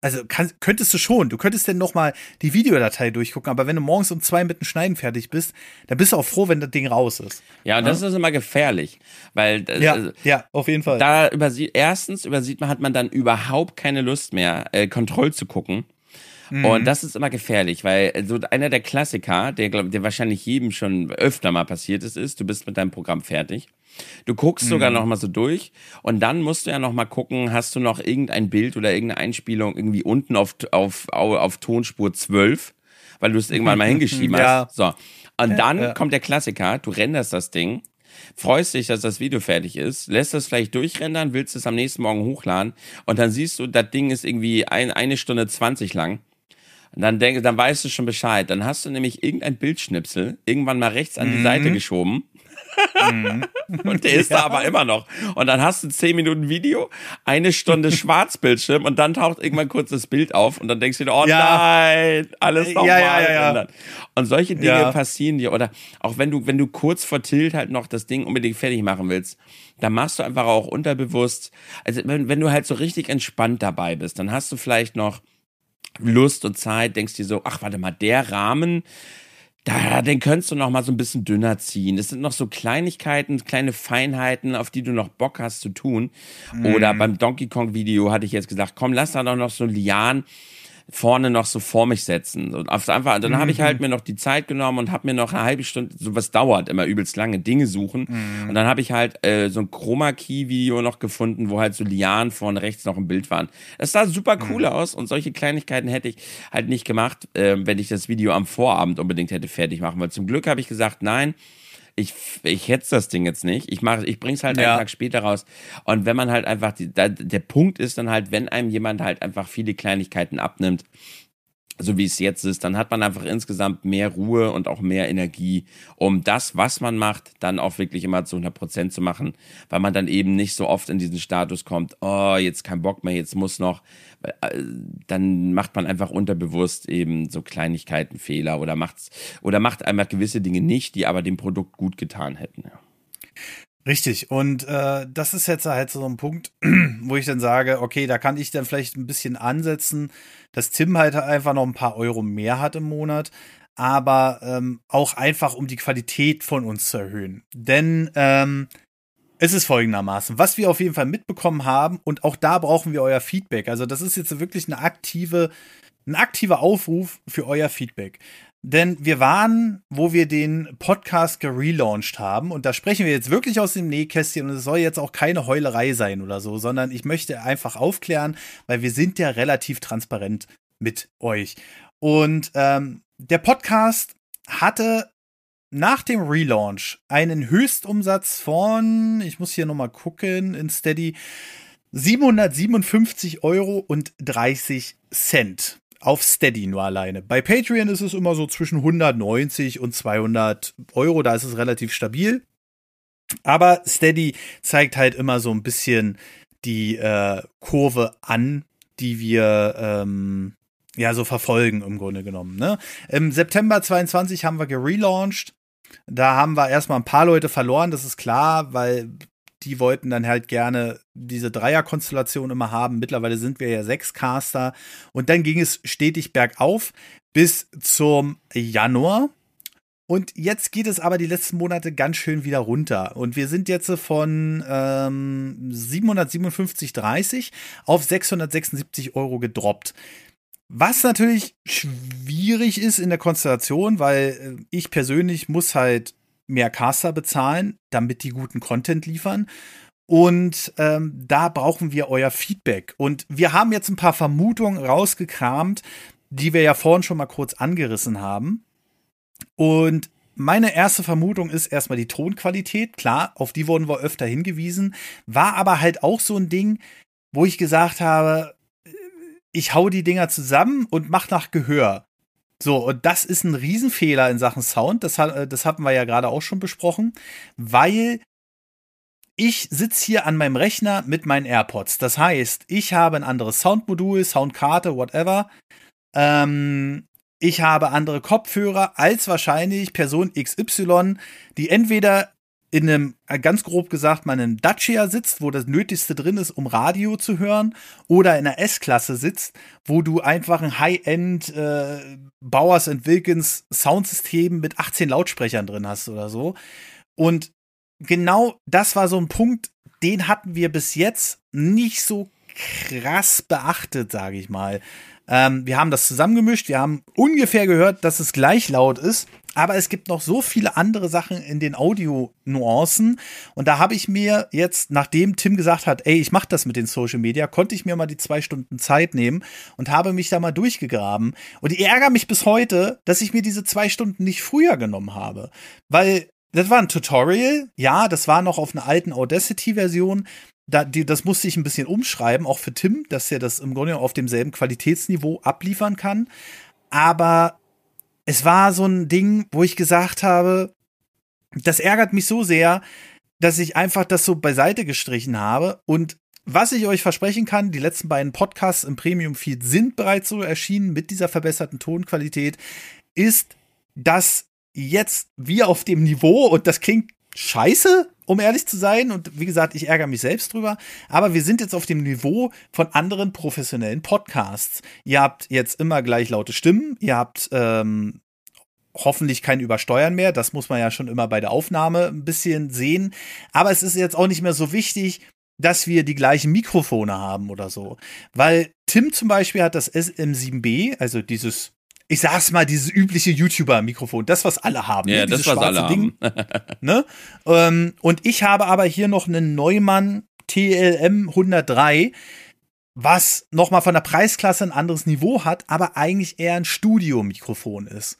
also kann, könntest du schon. Du könntest denn noch mal die Videodatei durchgucken, aber wenn du morgens um zwei mit dem Schneiden fertig bist, dann bist du auch froh, wenn das Ding raus ist. Ja, und ja? das ist immer gefährlich, weil ja, also, ja, auf jeden Fall. Da übersieht erstens übersieht man hat man dann überhaupt keine Lust mehr, äh, Kontroll zu gucken. Mhm. Und das ist immer gefährlich, weil so einer der Klassiker, der, glaub, der wahrscheinlich jedem schon öfter mal passiert ist, ist, du bist mit deinem Programm fertig. Du guckst mhm. sogar noch mal so durch und dann musst du ja noch mal gucken, hast du noch irgendein Bild oder irgendeine Einspielung irgendwie unten auf, auf, auf Tonspur 12 weil du es irgendwann mal hingeschrieben Ja. hast. So. Und dann ja. kommt der Klassiker, du renderst das Ding, freust dich, dass das Video fertig ist, lässt es vielleicht durchrendern, willst es am nächsten Morgen hochladen und dann siehst du, das Ding ist irgendwie ein, eine Stunde 20 lang. Und dann denk, dann weißt du schon Bescheid. Dann hast du nämlich irgendein Bildschnipsel irgendwann mal rechts an die Seite geschoben. und der ist da aber immer noch. Und dann hast du 10 Minuten Video, eine Stunde Schwarzbildschirm und dann taucht irgendwann kurz das Bild auf und dann denkst du dir, oh Ja. nein, alles Ja, nochmal ja, ja, ja. Und solche Dinge Ja. passieren dir. Oder auch wenn du, wenn du kurz vor Tilt halt noch das Ding unbedingt fertig machen willst, dann machst du einfach auch unterbewusst, also wenn, wenn du halt so richtig entspannt dabei bist, dann hast du vielleicht noch Lust und Zeit, denkst dir so, ach, warte mal, der Rahmen, da, den könntest du noch mal so ein bisschen dünner ziehen. Das sind noch so Kleinigkeiten, kleine Feinheiten, auf die du noch Bock hast zu tun. Oder beim Donkey Kong Video hatte ich jetzt gesagt, komm, lass da doch noch so Lian vorne noch so vor mich setzen. Und einfach, dann habe ich halt mir noch die Zeit genommen und habe mir noch eine halbe Stunde, so was dauert immer übelst lange, Dinge suchen. Und dann habe ich halt äh, so ein Chroma Key Video noch gefunden, wo halt so Lianen vorne rechts noch im Bild waren. Das sah super cool aus und solche Kleinigkeiten hätte ich halt nicht gemacht, äh, wenn ich das Video am Vorabend unbedingt hätte fertig machen. Weil zum Glück habe ich gesagt, nein, ich, ich hetze das Ding jetzt nicht. Ich mache, ich bring's halt Ja. einen Tag später raus. Und wenn man halt einfach, die, da, der Punkt ist dann halt, wenn einem jemand halt einfach viele Kleinigkeiten abnimmt, so wie es jetzt ist, dann hat man einfach insgesamt mehr Ruhe und auch mehr Energie, um das, was man macht, dann auch wirklich immer zu 100 Prozent zu machen, weil man dann eben nicht so oft in diesen Status kommt, oh, jetzt kein Bock mehr, jetzt muss noch, äh, dann macht man einfach unterbewusst eben so Kleinigkeiten, Fehler oder macht's, oder macht einfach gewisse Dinge nicht, die aber dem Produkt gut getan hätten. Ja. Richtig. Und äh, das ist jetzt halt so ein Punkt, wo ich dann sage, okay, da kann ich dann vielleicht ein bisschen ansetzen, dass Tim halt einfach noch ein paar Euro mehr hat im Monat, aber ähm, auch einfach, um die Qualität von uns zu erhöhen. Denn ähm, es ist folgendermaßen, was wir auf jeden Fall mitbekommen haben, und auch da brauchen wir euer Feedback. Also, das ist jetzt wirklich eine aktive, ein aktiver Aufruf für euer Feedback. Denn wir waren, wo wir den Podcast gelauncht haben, und da sprechen wir jetzt wirklich aus dem Nähkästchen, und es soll jetzt auch keine Heulerei sein oder so, sondern ich möchte einfach aufklären, weil wir sind ja relativ transparent mit euch. Und ähm, der Podcast hatte nach dem Relaunch einen Höchstumsatz von, ich muss hier nochmal gucken, in Steady, 757 Euro und 30 Cent. Auf Steady nur alleine. Bei Patreon ist es immer so zwischen 190 und 200 Euro, da ist es relativ stabil. Aber Steady zeigt halt immer so ein bisschen die äh, Kurve an, die wir ähm, ja so verfolgen im Grunde genommen. Ne? Im September 22 haben wir gelauncht. Da haben wir erstmal ein paar Leute verloren, das ist klar, weil die wollten dann halt gerne diese Dreierkonstellation immer haben. Mittlerweile sind wir ja sechs Caster. Und dann ging es stetig bergauf bis zum Januar. Und jetzt geht es aber die letzten Monate ganz schön wieder runter. Und wir sind jetzt von ähm, 757,30 auf 676 Euro gedroppt. Was natürlich schwierig ist in der Konstellation, weil äh, ich persönlich muss halt mehr Caster bezahlen, damit die guten Content liefern. Und ähm, da brauchen wir euer Feedback. Und wir haben jetzt ein paar Vermutungen rausgekramt, die wir ja vorhin schon mal kurz angerissen haben. Und meine erste Vermutung ist erstmal die Tonqualität. Klar, auf die wurden wir öfter hingewiesen. War aber halt auch so ein Ding, wo ich gesagt habe, ich hau die Dinger zusammen und mach nach Gehör. So, und das ist ein Riesenfehler in Sachen Sound. Das, das hatten wir ja gerade auch schon besprochen, weil ich sitze hier an meinem Rechner mit meinen AirPods. Das heißt, ich habe ein anderes Soundmodul, Soundkarte, whatever. Ähm, ich habe andere Kopfhörer als wahrscheinlich Person XY, die entweder in einem, ganz grob gesagt, mal in einem Dacia sitzt, wo das Nötigste drin ist, um Radio zu hören, oder in einer S-Klasse sitzt, wo du einfach ein High-End äh, Bowers Wilkins Soundsystem mit 18 Lautsprechern drin hast oder so. Und genau das war so ein Punkt, den hatten wir bis jetzt nicht so krass beachtet, sage ich mal. Ähm, wir haben das zusammengemischt, wir haben ungefähr gehört, dass es gleich laut ist, Aber es gibt noch so viele andere Sachen in den Audio-Nuancen. Und da habe ich mir jetzt, nachdem Tim gesagt hat, ey, ich mache das mit den Social Media, konnte ich mir mal die zwei Stunden Zeit nehmen und habe mich da mal durchgegraben. Und ich ärgere mich bis heute, dass ich mir diese zwei Stunden nicht früher genommen habe. Weil das war ein Tutorial, ja, das war noch auf einer alten Audacity-Version. Das musste ich ein bisschen umschreiben, auch für Tim, dass er das im Grunde auf demselben Qualitätsniveau abliefern kann. Aber es war so ein Ding, wo ich gesagt habe, das ärgert mich so sehr, dass ich einfach das so beiseite gestrichen habe. Und was ich euch versprechen kann, die letzten beiden Podcasts im Premium Feed sind bereits so erschienen mit dieser verbesserten Tonqualität, ist, dass jetzt wir auf dem Niveau, und das klingt scheiße, um ehrlich zu sein. Und wie gesagt, ich ärgere mich selbst drüber. Aber wir sind jetzt auf dem Niveau von anderen professionellen Podcasts. Ihr habt jetzt immer gleich laute Stimmen. Ihr habt ähm, hoffentlich kein Übersteuern mehr. Das muss man ja schon immer bei der Aufnahme ein bisschen sehen. Aber es ist jetzt auch nicht mehr so wichtig, dass wir die gleichen Mikrofone haben oder so. Weil Tim zum Beispiel hat das SM7B, also dieses ich sag's mal, dieses übliche YouTuber-Mikrofon, das, was alle haben. Ja, ne? das, was alle Ding, haben. ne? Ähm, und ich habe aber hier noch einen Neumann TLM 103, was nochmal von der Preisklasse ein anderes Niveau hat, aber eigentlich eher ein Studiomikrofon ist.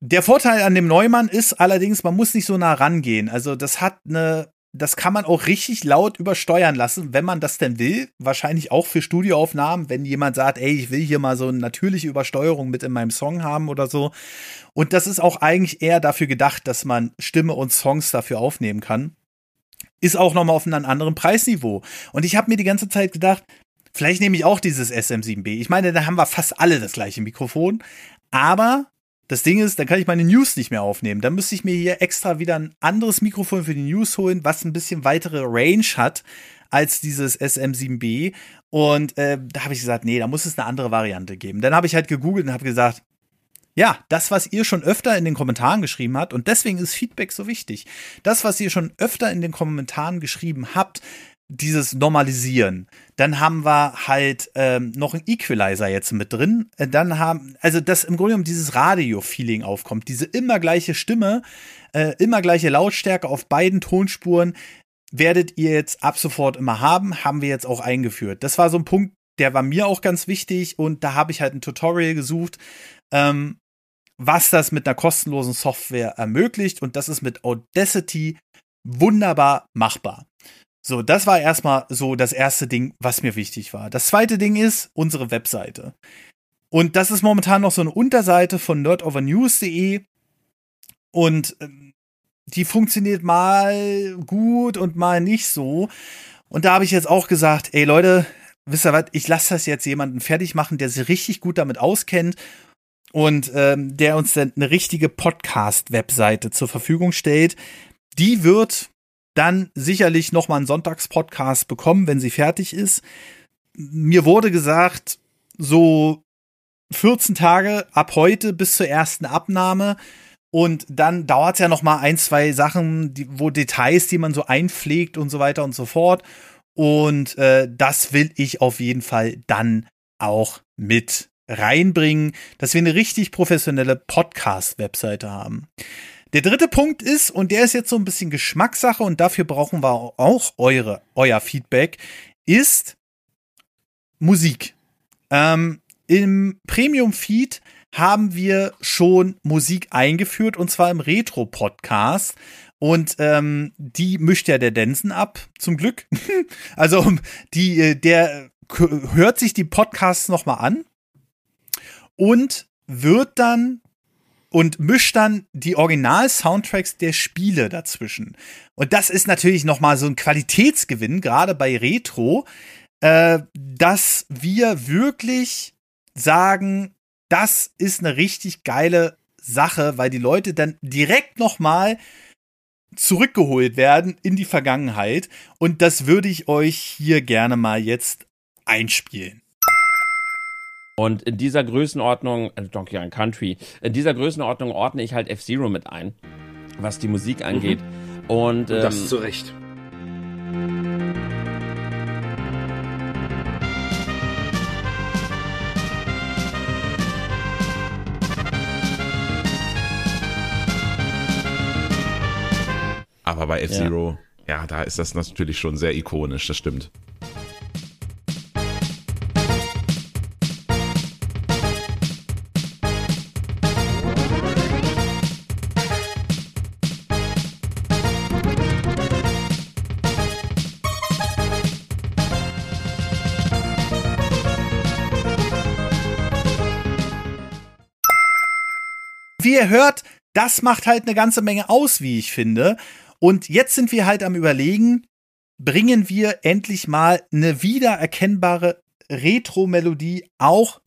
Der Vorteil an dem Neumann ist allerdings, man muss nicht so nah rangehen. Also das hat eine das kann man auch richtig laut übersteuern lassen, wenn man das denn will. Wahrscheinlich auch für Studioaufnahmen, wenn jemand sagt, ey, ich will hier mal so eine natürliche Übersteuerung mit in meinem Song haben oder so. Und das ist auch eigentlich eher dafür gedacht, dass man Stimme und Songs dafür aufnehmen kann. Ist auch nochmal auf einem anderen Preisniveau. Und ich habe mir die ganze Zeit gedacht, vielleicht nehme ich auch dieses SM7B. Ich meine, da haben wir fast alle das gleiche Mikrofon. Aber das Ding ist, dann kann ich meine News nicht mehr aufnehmen. Dann müsste ich mir hier extra wieder ein anderes Mikrofon für die News holen, was ein bisschen weitere Range hat als dieses SM7B. Und äh, da habe ich gesagt, nee, da muss es eine andere Variante geben. Dann habe ich halt gegoogelt und habe gesagt, ja, das, was ihr schon öfter in den Kommentaren geschrieben habt, und deswegen ist Feedback so wichtig. Das, was ihr schon öfter in den Kommentaren geschrieben habt, dieses Normalisieren. Dann haben wir halt ähm, noch einen Equalizer jetzt mit drin. Äh, dann haben, also dass im Grunde genommen dieses Radio-Feeling aufkommt, diese immer gleiche Stimme, äh, immer gleiche Lautstärke auf beiden Tonspuren werdet ihr jetzt ab sofort immer haben, haben wir jetzt auch eingeführt. Das war so ein Punkt, der war mir auch ganz wichtig und da habe ich halt ein Tutorial gesucht, ähm, was das mit einer kostenlosen Software ermöglicht und das ist mit Audacity wunderbar machbar. So, das war erstmal so das erste Ding, was mir wichtig war. Das zweite Ding ist unsere Webseite. Und das ist momentan noch so eine Unterseite von nerdovernews.de und ähm, die funktioniert mal gut und mal nicht so. Und da habe ich jetzt auch gesagt, ey Leute, wisst ihr was, ich lasse das jetzt jemanden fertig machen, der sich richtig gut damit auskennt und ähm, der uns dann eine richtige Podcast-Webseite zur Verfügung stellt. Die wird dann sicherlich noch mal einen Sonntagspodcast bekommen, wenn sie fertig ist. Mir wurde gesagt, so 14 Tage ab heute bis zur ersten Abnahme. Und dann dauert es ja noch mal ein, zwei Sachen, die, wo Details, die man so einpflegt und so weiter und so fort. Und äh, das will ich auf jeden Fall dann auch mit reinbringen, dass wir eine richtig professionelle Podcast-Webseite haben. Der dritte Punkt ist, und der ist jetzt so ein bisschen Geschmackssache und dafür brauchen wir auch eure, euer Feedback, ist Musik. Ähm, Im Premium-Feed haben wir schon Musik eingeführt und zwar im Retro-Podcast. Und ähm, die mischt ja der Densen ab, zum Glück. also die, äh, der hört sich die Podcasts nochmal an und wird dann und mischt dann die Original-Soundtracks der Spiele dazwischen. Und das ist natürlich noch mal so ein Qualitätsgewinn, gerade bei Retro, äh, dass wir wirklich sagen, das ist eine richtig geile Sache, weil die Leute dann direkt noch mal zurückgeholt werden in die Vergangenheit. Und das würde ich euch hier gerne mal jetzt einspielen. Und in dieser Größenordnung, äh, Donkey Kong Country, in dieser Größenordnung ordne ich halt F-Zero mit ein, was die Musik mhm. angeht. Mhm. Und, ähm, Und das ähm, zu Recht. Aber bei F-Zero, ja. ja, da ist das natürlich schon sehr ikonisch, das stimmt. Wie ihr hört, das macht halt eine ganze Menge aus, wie ich finde. Und jetzt sind wir halt am Überlegen, bringen wir endlich mal eine wiedererkennbare Retro-Melodie auch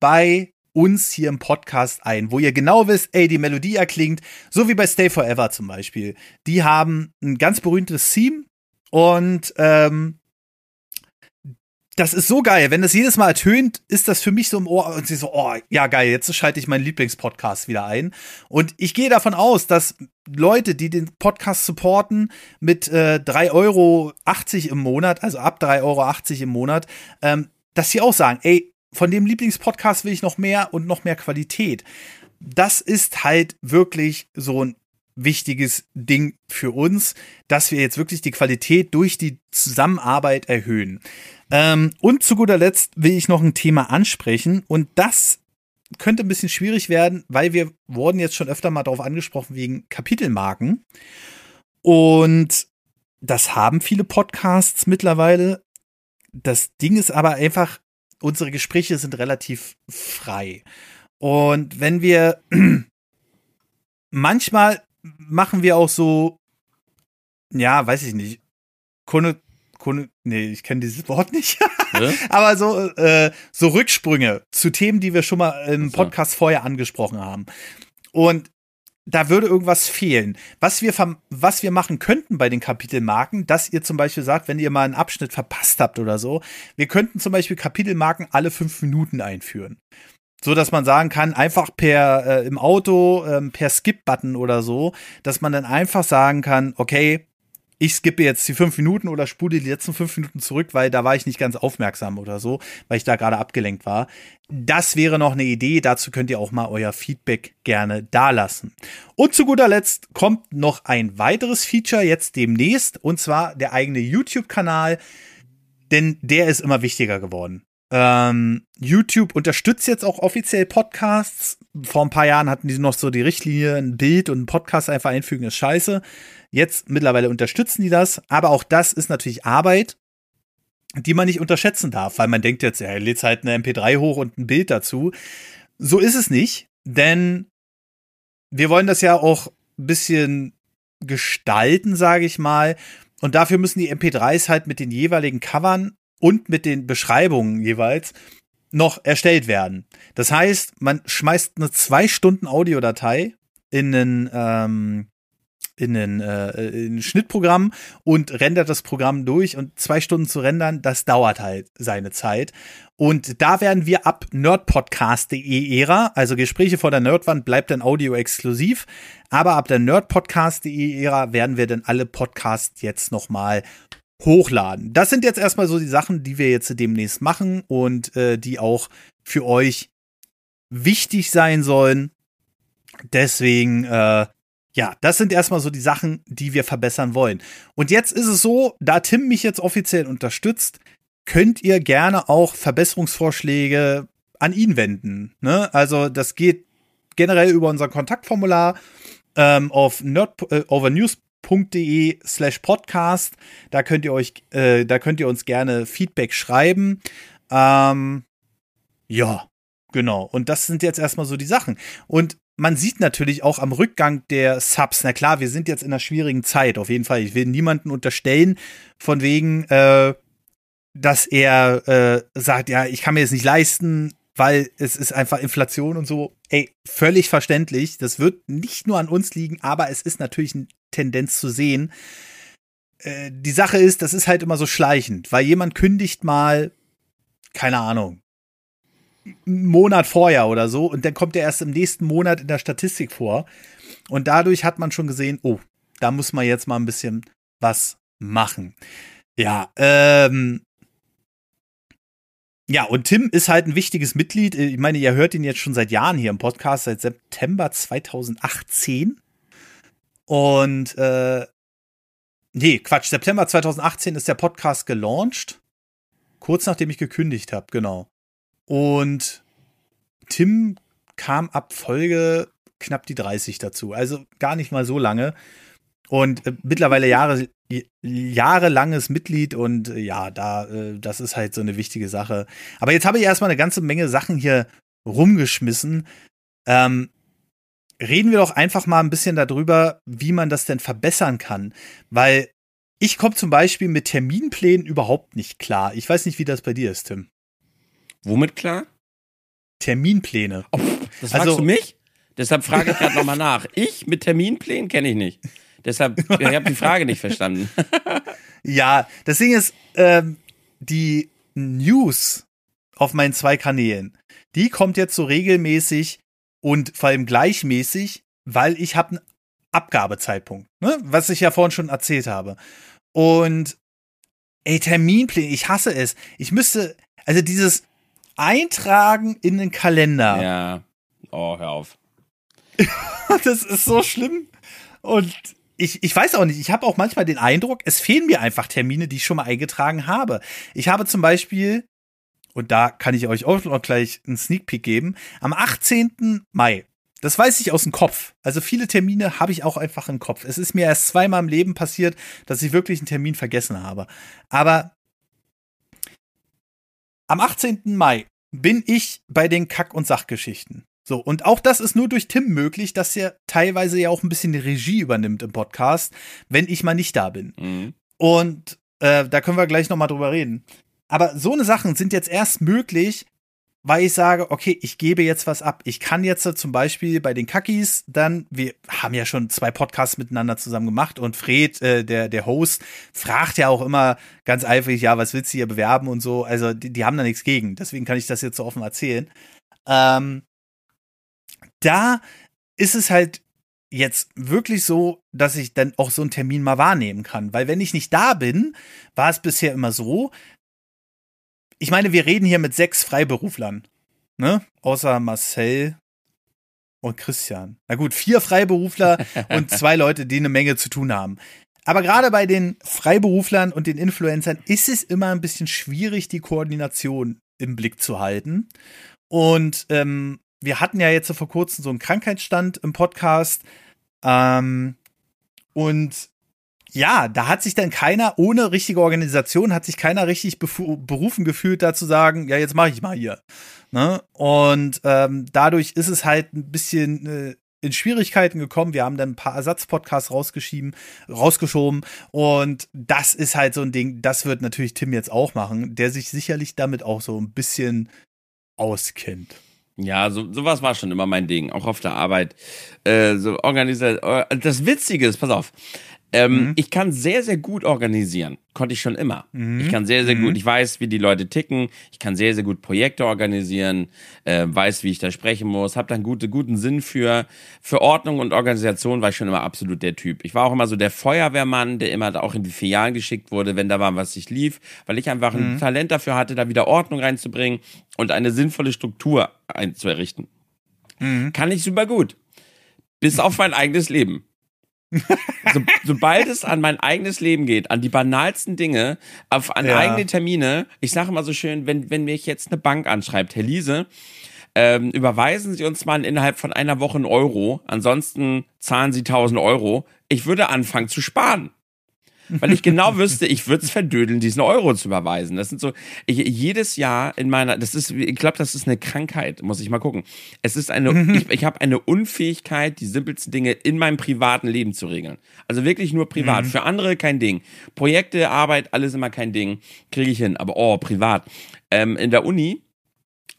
bei uns hier im Podcast ein, wo ihr genau wisst, ey, die Melodie erklingt, so wie bei Stay Forever zum Beispiel. Die haben ein ganz berühmtes Theme und ähm, das ist so geil. Wenn das jedes Mal ertönt, ist das für mich so im Ohr und sie so, oh, ja geil, jetzt schalte ich meinen Lieblingspodcast wieder ein. Und ich gehe davon aus, dass Leute, die den Podcast supporten mit äh, 3,80 Euro im Monat, also ab 3,80 Euro im Monat, ähm, dass sie auch sagen, ey, von dem Lieblingspodcast will ich noch mehr und noch mehr Qualität. Das ist halt wirklich so ein wichtiges Ding für uns, dass wir jetzt wirklich die Qualität durch die Zusammenarbeit erhöhen. Ähm, und zu guter Letzt will ich noch ein Thema ansprechen und das könnte ein bisschen schwierig werden, weil wir wurden jetzt schon öfter mal darauf angesprochen wegen Kapitelmarken. Und das haben viele Podcasts mittlerweile. Das Ding ist aber einfach, unsere Gespräche sind relativ frei. Und wenn wir manchmal machen wir auch so, ja, weiß ich nicht, nee, ich kenne dieses Wort nicht. Aber so, äh, so Rücksprünge zu Themen, die wir schon mal im Podcast vorher angesprochen haben. Und da würde irgendwas fehlen. Was wir, was wir machen könnten bei den Kapitelmarken, dass ihr zum Beispiel sagt, wenn ihr mal einen Abschnitt verpasst habt oder so, wir könnten zum Beispiel Kapitelmarken alle fünf Minuten einführen. So dass man sagen kann, einfach per äh, im Auto, ähm, per Skip-Button oder so, dass man dann einfach sagen kann, okay, ich skippe jetzt die fünf Minuten oder spule die letzten fünf Minuten zurück, weil da war ich nicht ganz aufmerksam oder so, weil ich da gerade abgelenkt war. Das wäre noch eine Idee. Dazu könnt ihr auch mal euer Feedback gerne dalassen. Und zu guter Letzt kommt noch ein weiteres Feature jetzt demnächst und zwar der eigene YouTube-Kanal, denn der ist immer wichtiger geworden. Ähm, YouTube unterstützt jetzt auch offiziell Podcasts. Vor ein paar Jahren hatten die noch so die Richtlinie, ein Bild und ein Podcast einfach einfügen ist scheiße. Jetzt mittlerweile unterstützen die das, aber auch das ist natürlich Arbeit, die man nicht unterschätzen darf, weil man denkt jetzt, er lädt halt eine MP3 hoch und ein Bild dazu. So ist es nicht, denn wir wollen das ja auch ein bisschen gestalten, sage ich mal. Und dafür müssen die MP3s halt mit den jeweiligen Covern und mit den Beschreibungen jeweils noch erstellt werden. Das heißt, man schmeißt eine zwei Stunden Audiodatei in einen, ähm, in ein, äh, in ein Schnittprogramm und rendert das Programm durch und zwei Stunden zu rendern, das dauert halt seine Zeit. Und da werden wir ab nerdpodcast.de Ära, also Gespräche vor der Nerdwand bleibt dann Audio exklusiv, aber ab der nerdpodcast.de Ära werden wir dann alle Podcasts jetzt nochmal hochladen. Das sind jetzt erstmal so die Sachen, die wir jetzt demnächst machen und äh, die auch für euch wichtig sein sollen. Deswegen, äh, ja, das sind erstmal so die Sachen, die wir verbessern wollen. Und jetzt ist es so, da Tim mich jetzt offiziell unterstützt, könnt ihr gerne auch Verbesserungsvorschläge an ihn wenden. Ne? Also das geht generell über unser Kontaktformular ähm, auf nerd, äh, overnews de slash podcast. Da könnt ihr euch, äh, da könnt ihr uns gerne Feedback schreiben. Ähm, ja, genau. Und das sind jetzt erstmal so die Sachen. Und man sieht natürlich auch am Rückgang der Subs, na klar, wir sind jetzt in einer schwierigen Zeit, auf jeden Fall. Ich will niemanden unterstellen, von wegen, äh, dass er äh, sagt, ja, ich kann mir das nicht leisten, weil es ist einfach Inflation und so. Ey, völlig verständlich. Das wird nicht nur an uns liegen, aber es ist natürlich eine Tendenz zu sehen. Äh, die Sache ist, das ist halt immer so schleichend, weil jemand kündigt mal, keine Ahnung, einen Monat vorher oder so und dann kommt er erst im nächsten Monat in der Statistik vor. Und dadurch hat man schon gesehen, oh, da muss man jetzt mal ein bisschen was machen. Ja, ähm, ja, und Tim ist halt ein wichtiges Mitglied. Ich meine, ihr hört ihn jetzt schon seit Jahren hier im Podcast, seit September 2018. Und äh, nee, Quatsch, September 2018 ist der Podcast gelauncht. Kurz nachdem ich gekündigt habe, genau. Und Tim kam ab Folge knapp die 30 dazu. Also gar nicht mal so lange. Und äh, mittlerweile Jahre, jahrelanges Mitglied und äh, ja, da, äh, das ist halt so eine wichtige Sache. Aber jetzt habe ich erstmal eine ganze Menge Sachen hier rumgeschmissen. Ähm, reden wir doch einfach mal ein bisschen darüber, wie man das denn verbessern kann. Weil ich komme zum Beispiel mit Terminplänen überhaupt nicht klar. Ich weiß nicht, wie das bei dir ist, Tim. Womit klar? Terminpläne. Oh, das fragst also, du mich? Deshalb frage ich gerade nochmal nach. Ich mit Terminplänen kenne ich nicht. Deshalb, ich habe die Frage nicht verstanden. ja, das Ding ist, ähm, die News auf meinen zwei Kanälen, die kommt jetzt so regelmäßig und vor allem gleichmäßig, weil ich habe einen Abgabezeitpunkt, ne? was ich ja vorhin schon erzählt habe. Und ey, Terminpläne, ich hasse es. Ich müsste, also dieses Eintragen in den Kalender. Ja. Oh, hör auf. das ist so schlimm. Und ich, ich weiß auch nicht, ich habe auch manchmal den Eindruck, es fehlen mir einfach Termine, die ich schon mal eingetragen habe. Ich habe zum Beispiel, und da kann ich euch auch noch gleich einen Sneak Peek geben, am 18. Mai. Das weiß ich aus dem Kopf. Also viele Termine habe ich auch einfach im Kopf. Es ist mir erst zweimal im Leben passiert, dass ich wirklich einen Termin vergessen habe. Aber am 18. Mai bin ich bei den Kack- und Sachgeschichten. So, und auch das ist nur durch Tim möglich, dass er teilweise ja auch ein bisschen die Regie übernimmt im Podcast, wenn ich mal nicht da bin. Mhm. Und äh, da können wir gleich nochmal drüber reden. Aber so eine Sachen sind jetzt erst möglich, weil ich sage, okay, ich gebe jetzt was ab. Ich kann jetzt zum Beispiel bei den Kackis dann, wir haben ja schon zwei Podcasts miteinander zusammen gemacht und Fred, äh, der, der Host, fragt ja auch immer ganz eifrig, ja, was willst du hier bewerben und so. Also die, die haben da nichts gegen. Deswegen kann ich das jetzt so offen erzählen. Ähm, da ist es halt jetzt wirklich so, dass ich dann auch so einen Termin mal wahrnehmen kann. Weil wenn ich nicht da bin, war es bisher immer so, ich meine, wir reden hier mit sechs Freiberuflern, ne? Außer Marcel und Christian. Na gut, vier Freiberufler und zwei Leute, die eine Menge zu tun haben. Aber gerade bei den Freiberuflern und den Influencern ist es immer ein bisschen schwierig, die Koordination im Blick zu halten. Und ähm, wir hatten ja jetzt vor kurzem so einen Krankheitsstand im Podcast. Ähm, und ja, da hat sich dann keiner, ohne richtige Organisation, hat sich keiner richtig berufen gefühlt, da zu sagen, ja, jetzt mache ich mal hier. Ne? Und ähm, dadurch ist es halt ein bisschen äh, in Schwierigkeiten gekommen. Wir haben dann ein paar Ersatzpodcasts rausgeschieben, rausgeschoben. Und das ist halt so ein Ding, das wird natürlich Tim jetzt auch machen, der sich sicherlich damit auch so ein bisschen auskennt. Ja, so, sowas war schon immer mein Ding, auch auf der Arbeit. Äh, so organisiert. Das Witzige ist, pass auf, ähm, mhm. Ich kann sehr, sehr gut organisieren. Konnte ich schon immer. Mhm. Ich kann sehr, sehr mhm. gut, ich weiß, wie die Leute ticken. Ich kann sehr, sehr gut Projekte organisieren, äh, weiß, wie ich da sprechen muss, habe dann gute, guten Sinn für, für Ordnung und Organisation, war ich schon immer absolut der Typ. Ich war auch immer so der Feuerwehrmann, der immer auch in die Filialen geschickt wurde, wenn da war, was sich lief, weil ich einfach ein mhm. Talent dafür hatte, da wieder Ordnung reinzubringen und eine sinnvolle Struktur einzuerrichten. Mhm. Kann ich super gut. Bis auf mein eigenes Leben so, sobald es an mein eigenes Leben geht, an die banalsten Dinge, auf, an ja. eigene Termine, ich sage immer so schön, wenn, wenn mich jetzt eine Bank anschreibt, Herr Liese, ähm, überweisen Sie uns mal innerhalb von einer Woche einen Euro, ansonsten zahlen Sie 1000 Euro. Ich würde anfangen zu sparen weil ich genau wüsste, ich würde es verdödeln, diesen Euro zu überweisen. Das sind so, ich, jedes Jahr in meiner, das ist, ich glaube, das ist eine Krankheit, muss ich mal gucken. Es ist eine, mhm. ich, ich habe eine Unfähigkeit, die simpelsten Dinge in meinem privaten Leben zu regeln. Also wirklich nur privat. Mhm. Für andere kein Ding. Projekte, Arbeit, alles immer kein Ding. Kriege ich hin. Aber oh, privat. Ähm, in der Uni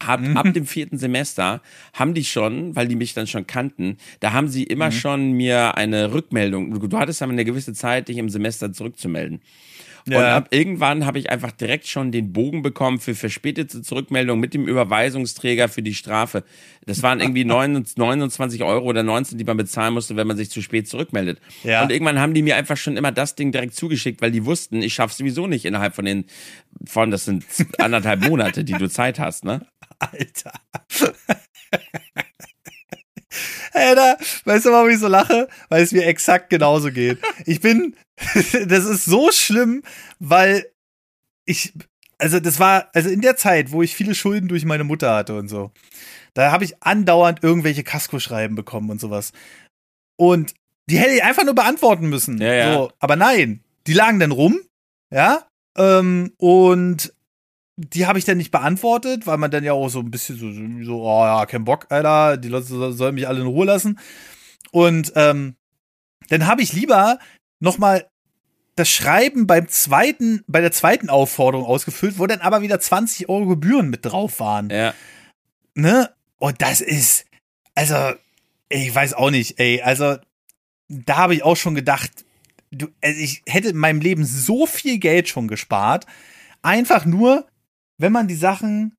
hab, mhm. ab dem vierten Semester haben die schon, weil die mich dann schon kannten, da haben sie immer mhm. schon mir eine Rückmeldung. Du hattest ja eine gewisse Zeit, dich im Semester zurückzumelden. Ja. Und ab irgendwann habe ich einfach direkt schon den Bogen bekommen für verspätete Zurückmeldung mit dem Überweisungsträger für die Strafe. Das waren irgendwie 29 Euro oder 19, die man bezahlen musste, wenn man sich zu spät zurückmeldet. Ja. Und irgendwann haben die mir einfach schon immer das Ding direkt zugeschickt, weil die wussten, ich schaff's sowieso nicht innerhalb von den, von, das sind anderthalb Monate, die du Zeit hast, ne? Alter. Äh, Alter, weißt du, warum ich so lache? Weil es mir exakt genauso geht. Ich bin, das ist so schlimm, weil ich, also das war, also in der Zeit, wo ich viele Schulden durch meine Mutter hatte und so, da habe ich andauernd irgendwelche Kaskoschreiben bekommen und sowas. Und die hätte ich einfach nur beantworten müssen. Ja, ja. So, aber nein, die lagen dann rum, ja, ähm, und die habe ich dann nicht beantwortet, weil man dann ja auch so ein bisschen so, so oh ja, kein Bock, Alter, die Leute sollen mich alle in Ruhe lassen. Und ähm, dann habe ich lieber noch mal das Schreiben beim zweiten, bei der zweiten Aufforderung ausgefüllt, wo dann aber wieder 20 Euro Gebühren mit drauf waren. Ja. Ne? Und das ist, also, ich weiß auch nicht, ey, also, da habe ich auch schon gedacht, du, also ich hätte in meinem Leben so viel Geld schon gespart, einfach nur, wenn man die Sachen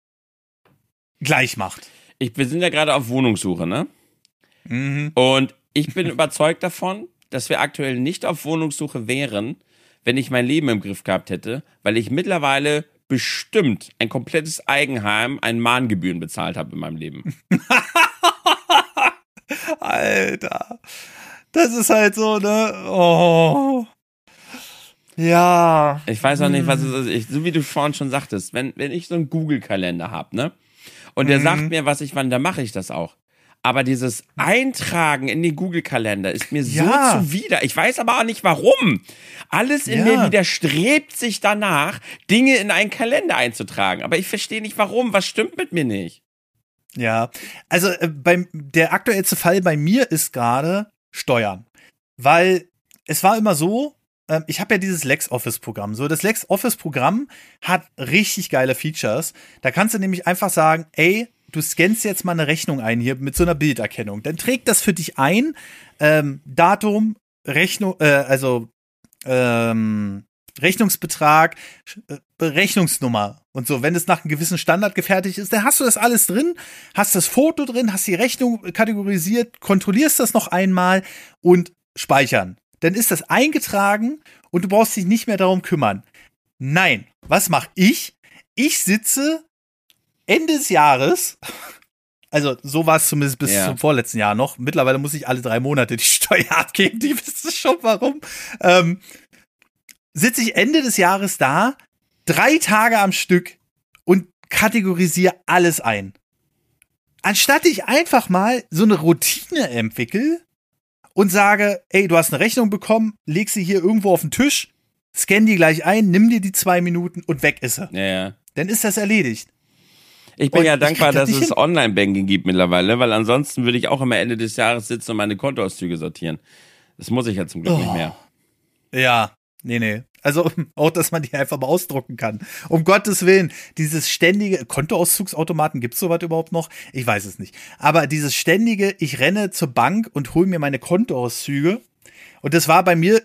gleich macht. Ich, wir sind ja gerade auf Wohnungssuche, ne? Mhm. Und ich bin überzeugt davon, dass wir aktuell nicht auf Wohnungssuche wären, wenn ich mein Leben im Griff gehabt hätte, weil ich mittlerweile bestimmt ein komplettes Eigenheim ein Mahngebühren bezahlt habe in meinem Leben. Alter. Das ist halt so, ne? Oh. Ja. Ich weiß auch nicht, was es ist. Ich, so wie du vorhin schon sagtest, wenn, wenn ich so einen Google-Kalender habe, ne? Und der Mhm. sagt mir, was ich wann, dann mache ich das auch. Aber dieses Eintragen in den Google-Kalender ist mir so Ja. zuwider. Ich weiß aber auch nicht warum. Alles in Ja. mir widerstrebt sich danach, Dinge in einen Kalender einzutragen. Aber ich verstehe nicht warum. Was stimmt mit mir nicht? Ja. Also äh, beim, der aktuellste Fall bei mir ist gerade Steuern. Weil es war immer so, ich habe ja dieses LexOffice-Programm. So, das LexOffice-Programm hat richtig geile Features. Da kannst du nämlich einfach sagen, ey, du scannst jetzt mal eine Rechnung ein hier mit so einer Bilderkennung. Dann trägt das für dich ein, ähm, Datum, Rechnung, äh, also ähm, Rechnungsbetrag, äh, Berechnungsnummer und so. Wenn es nach einem gewissen Standard gefertigt ist, dann hast du das alles drin, hast das Foto drin, hast die Rechnung kategorisiert, kontrollierst das noch einmal und speichern. Dann ist das eingetragen und du brauchst dich nicht mehr darum kümmern. Nein, was mache ich? Ich sitze Ende des Jahres, also so war es zumindest bis Ja. zum vorletzten Jahr noch. Mittlerweile muss ich alle drei Monate die Steuer abgeben, die wissen schon warum. Ähm, sitze ich Ende des Jahres da, drei Tage am Stück und kategorisiere alles ein. Anstatt ich einfach mal so eine Routine entwickle und sage, ey, du hast eine Rechnung bekommen, leg sie hier irgendwo auf den Tisch, scan die gleich ein, nimm dir die zwei Minuten und weg ist sie. Ja, ja. Dann ist das erledigt. Ich bin Und ja dankbar, das dass es. Online-Banking gibt mittlerweile, weil ansonsten würde ich auch immer Ende des Jahres sitzen und meine Kontoauszüge sortieren. Das muss ich ja zum Glück Oh. nicht mehr. Ja, nee, nee. Also auch, dass man die einfach mal ausdrucken kann. Um Gottes Willen, dieses ständige Kontoauszugsautomaten, gibt's sowas überhaupt noch? Ich weiß es nicht. Aber dieses ständige, ich renne zur Bank und hole mir meine Kontoauszüge. Und das war bei mir,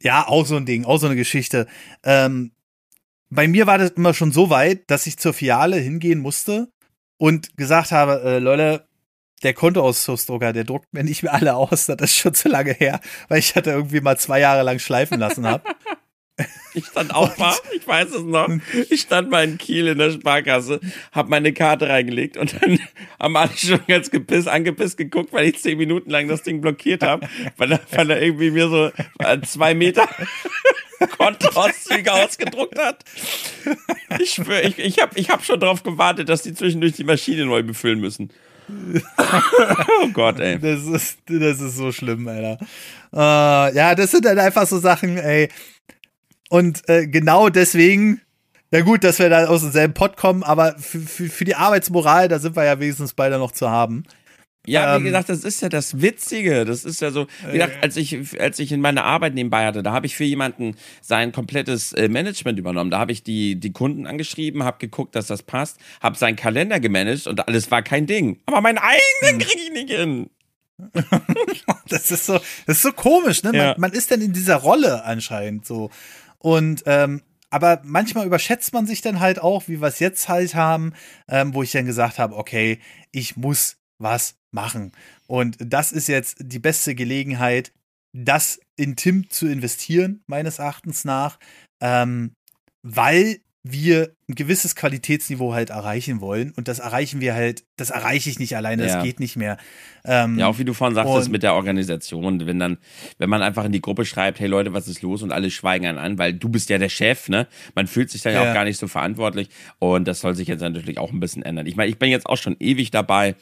ja, auch so ein Ding, auch so eine Geschichte. Ähm, bei mir war das immer schon so weit, dass ich zur Filiale hingehen musste und gesagt habe, äh, Leute, der Kontoauszugsdrucker, der druckt mir nicht mehr alle aus, das ist schon zu lange her, weil ich hatte irgendwie mal zwei Jahre lang schleifen lassen habe. Ich stand auch mal, ich weiß es noch, ich stand mal in Kiel in der Sparkasse, hab meine Karte reingelegt und dann haben alle schon ganz gepisst, angepisst geguckt, weil ich zehn Minuten lang das Ding blockiert habe, weil er, weil er irgendwie mir so äh, zwei Meter Kontoauszüge ausgedruckt hat. Ich schwöre, ich, ich habe ich hab schon drauf gewartet, dass die zwischendurch die Maschine neu befüllen müssen. oh Gott, ey. Das ist, das ist so schlimm, Alter. Äh, ja, das sind dann einfach so Sachen, ey. Und äh, genau deswegen, ja gut, dass wir da aus demselben Pott kommen, aber für, für, für die Arbeitsmoral, da sind wir ja wenigstens beide noch zu haben. Ja, wie Ähm, gesagt, das ist ja das Witzige. Das ist ja so, wie gesagt, als ich, als ich in meiner Arbeit nebenbei hatte, da habe ich für jemanden sein komplettes äh, Management übernommen. Da habe ich die, die Kunden angeschrieben, habe geguckt, dass das passt, habe seinen Kalender gemanagt und alles war kein Ding. Aber meinen eigenen kriege ich nicht hin. Das ist so, das ist so komisch, ne? Man, Ja. man ist dann in dieser Rolle anscheinend so. Und ähm, aber manchmal überschätzt man sich dann halt auch, wie wir es jetzt halt haben, ähm, wo ich dann gesagt habe, okay, ich muss was machen. Und das ist jetzt die beste Gelegenheit, das in Tim zu investieren, meines Erachtens nach, ähm, weil wir ein gewisses Qualitätsniveau halt erreichen wollen. Und das erreichen wir halt, das erreiche ich nicht alleine, ja. das geht nicht mehr. Ähm, ja, auch wie du vorhin sagtest, mit der Organisation, wenn dann, wenn man einfach in die Gruppe schreibt, hey Leute, was ist los? Und alle schweigen einen an, weil du bist ja der Chef, ne? Man fühlt sich dann ja, auch gar nicht so verantwortlich. Und das soll sich jetzt natürlich auch ein bisschen ändern. Ich meine, ich bin jetzt auch schon ewig dabei.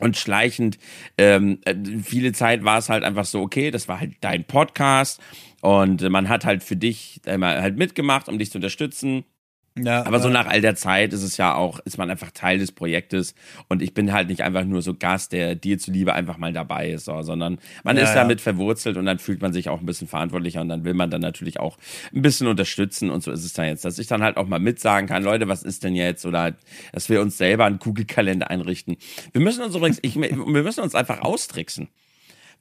Und schleichend, ähm, äh, viele Zeit war es halt einfach so, okay, das war halt dein Podcast und man hat halt für dich einmal halt mitgemacht, um dich zu unterstützen. Ja, aber so nach all der Zeit ist es ja auch, ist man einfach Teil des Projektes und ich bin halt nicht einfach nur so Gast, der dir zuliebe einfach mal dabei ist, so, sondern man ja, ist damit ja. verwurzelt und dann fühlt man sich auch ein bisschen verantwortlicher und dann will man dann natürlich auch ein bisschen unterstützen und so ist es dann jetzt, dass ich dann halt auch mal mitsagen kann, Leute, was ist denn jetzt oder dass wir uns selber einen Google-Kalender einrichten. Wir müssen uns übrigens, ich, wir müssen uns einfach austricksen.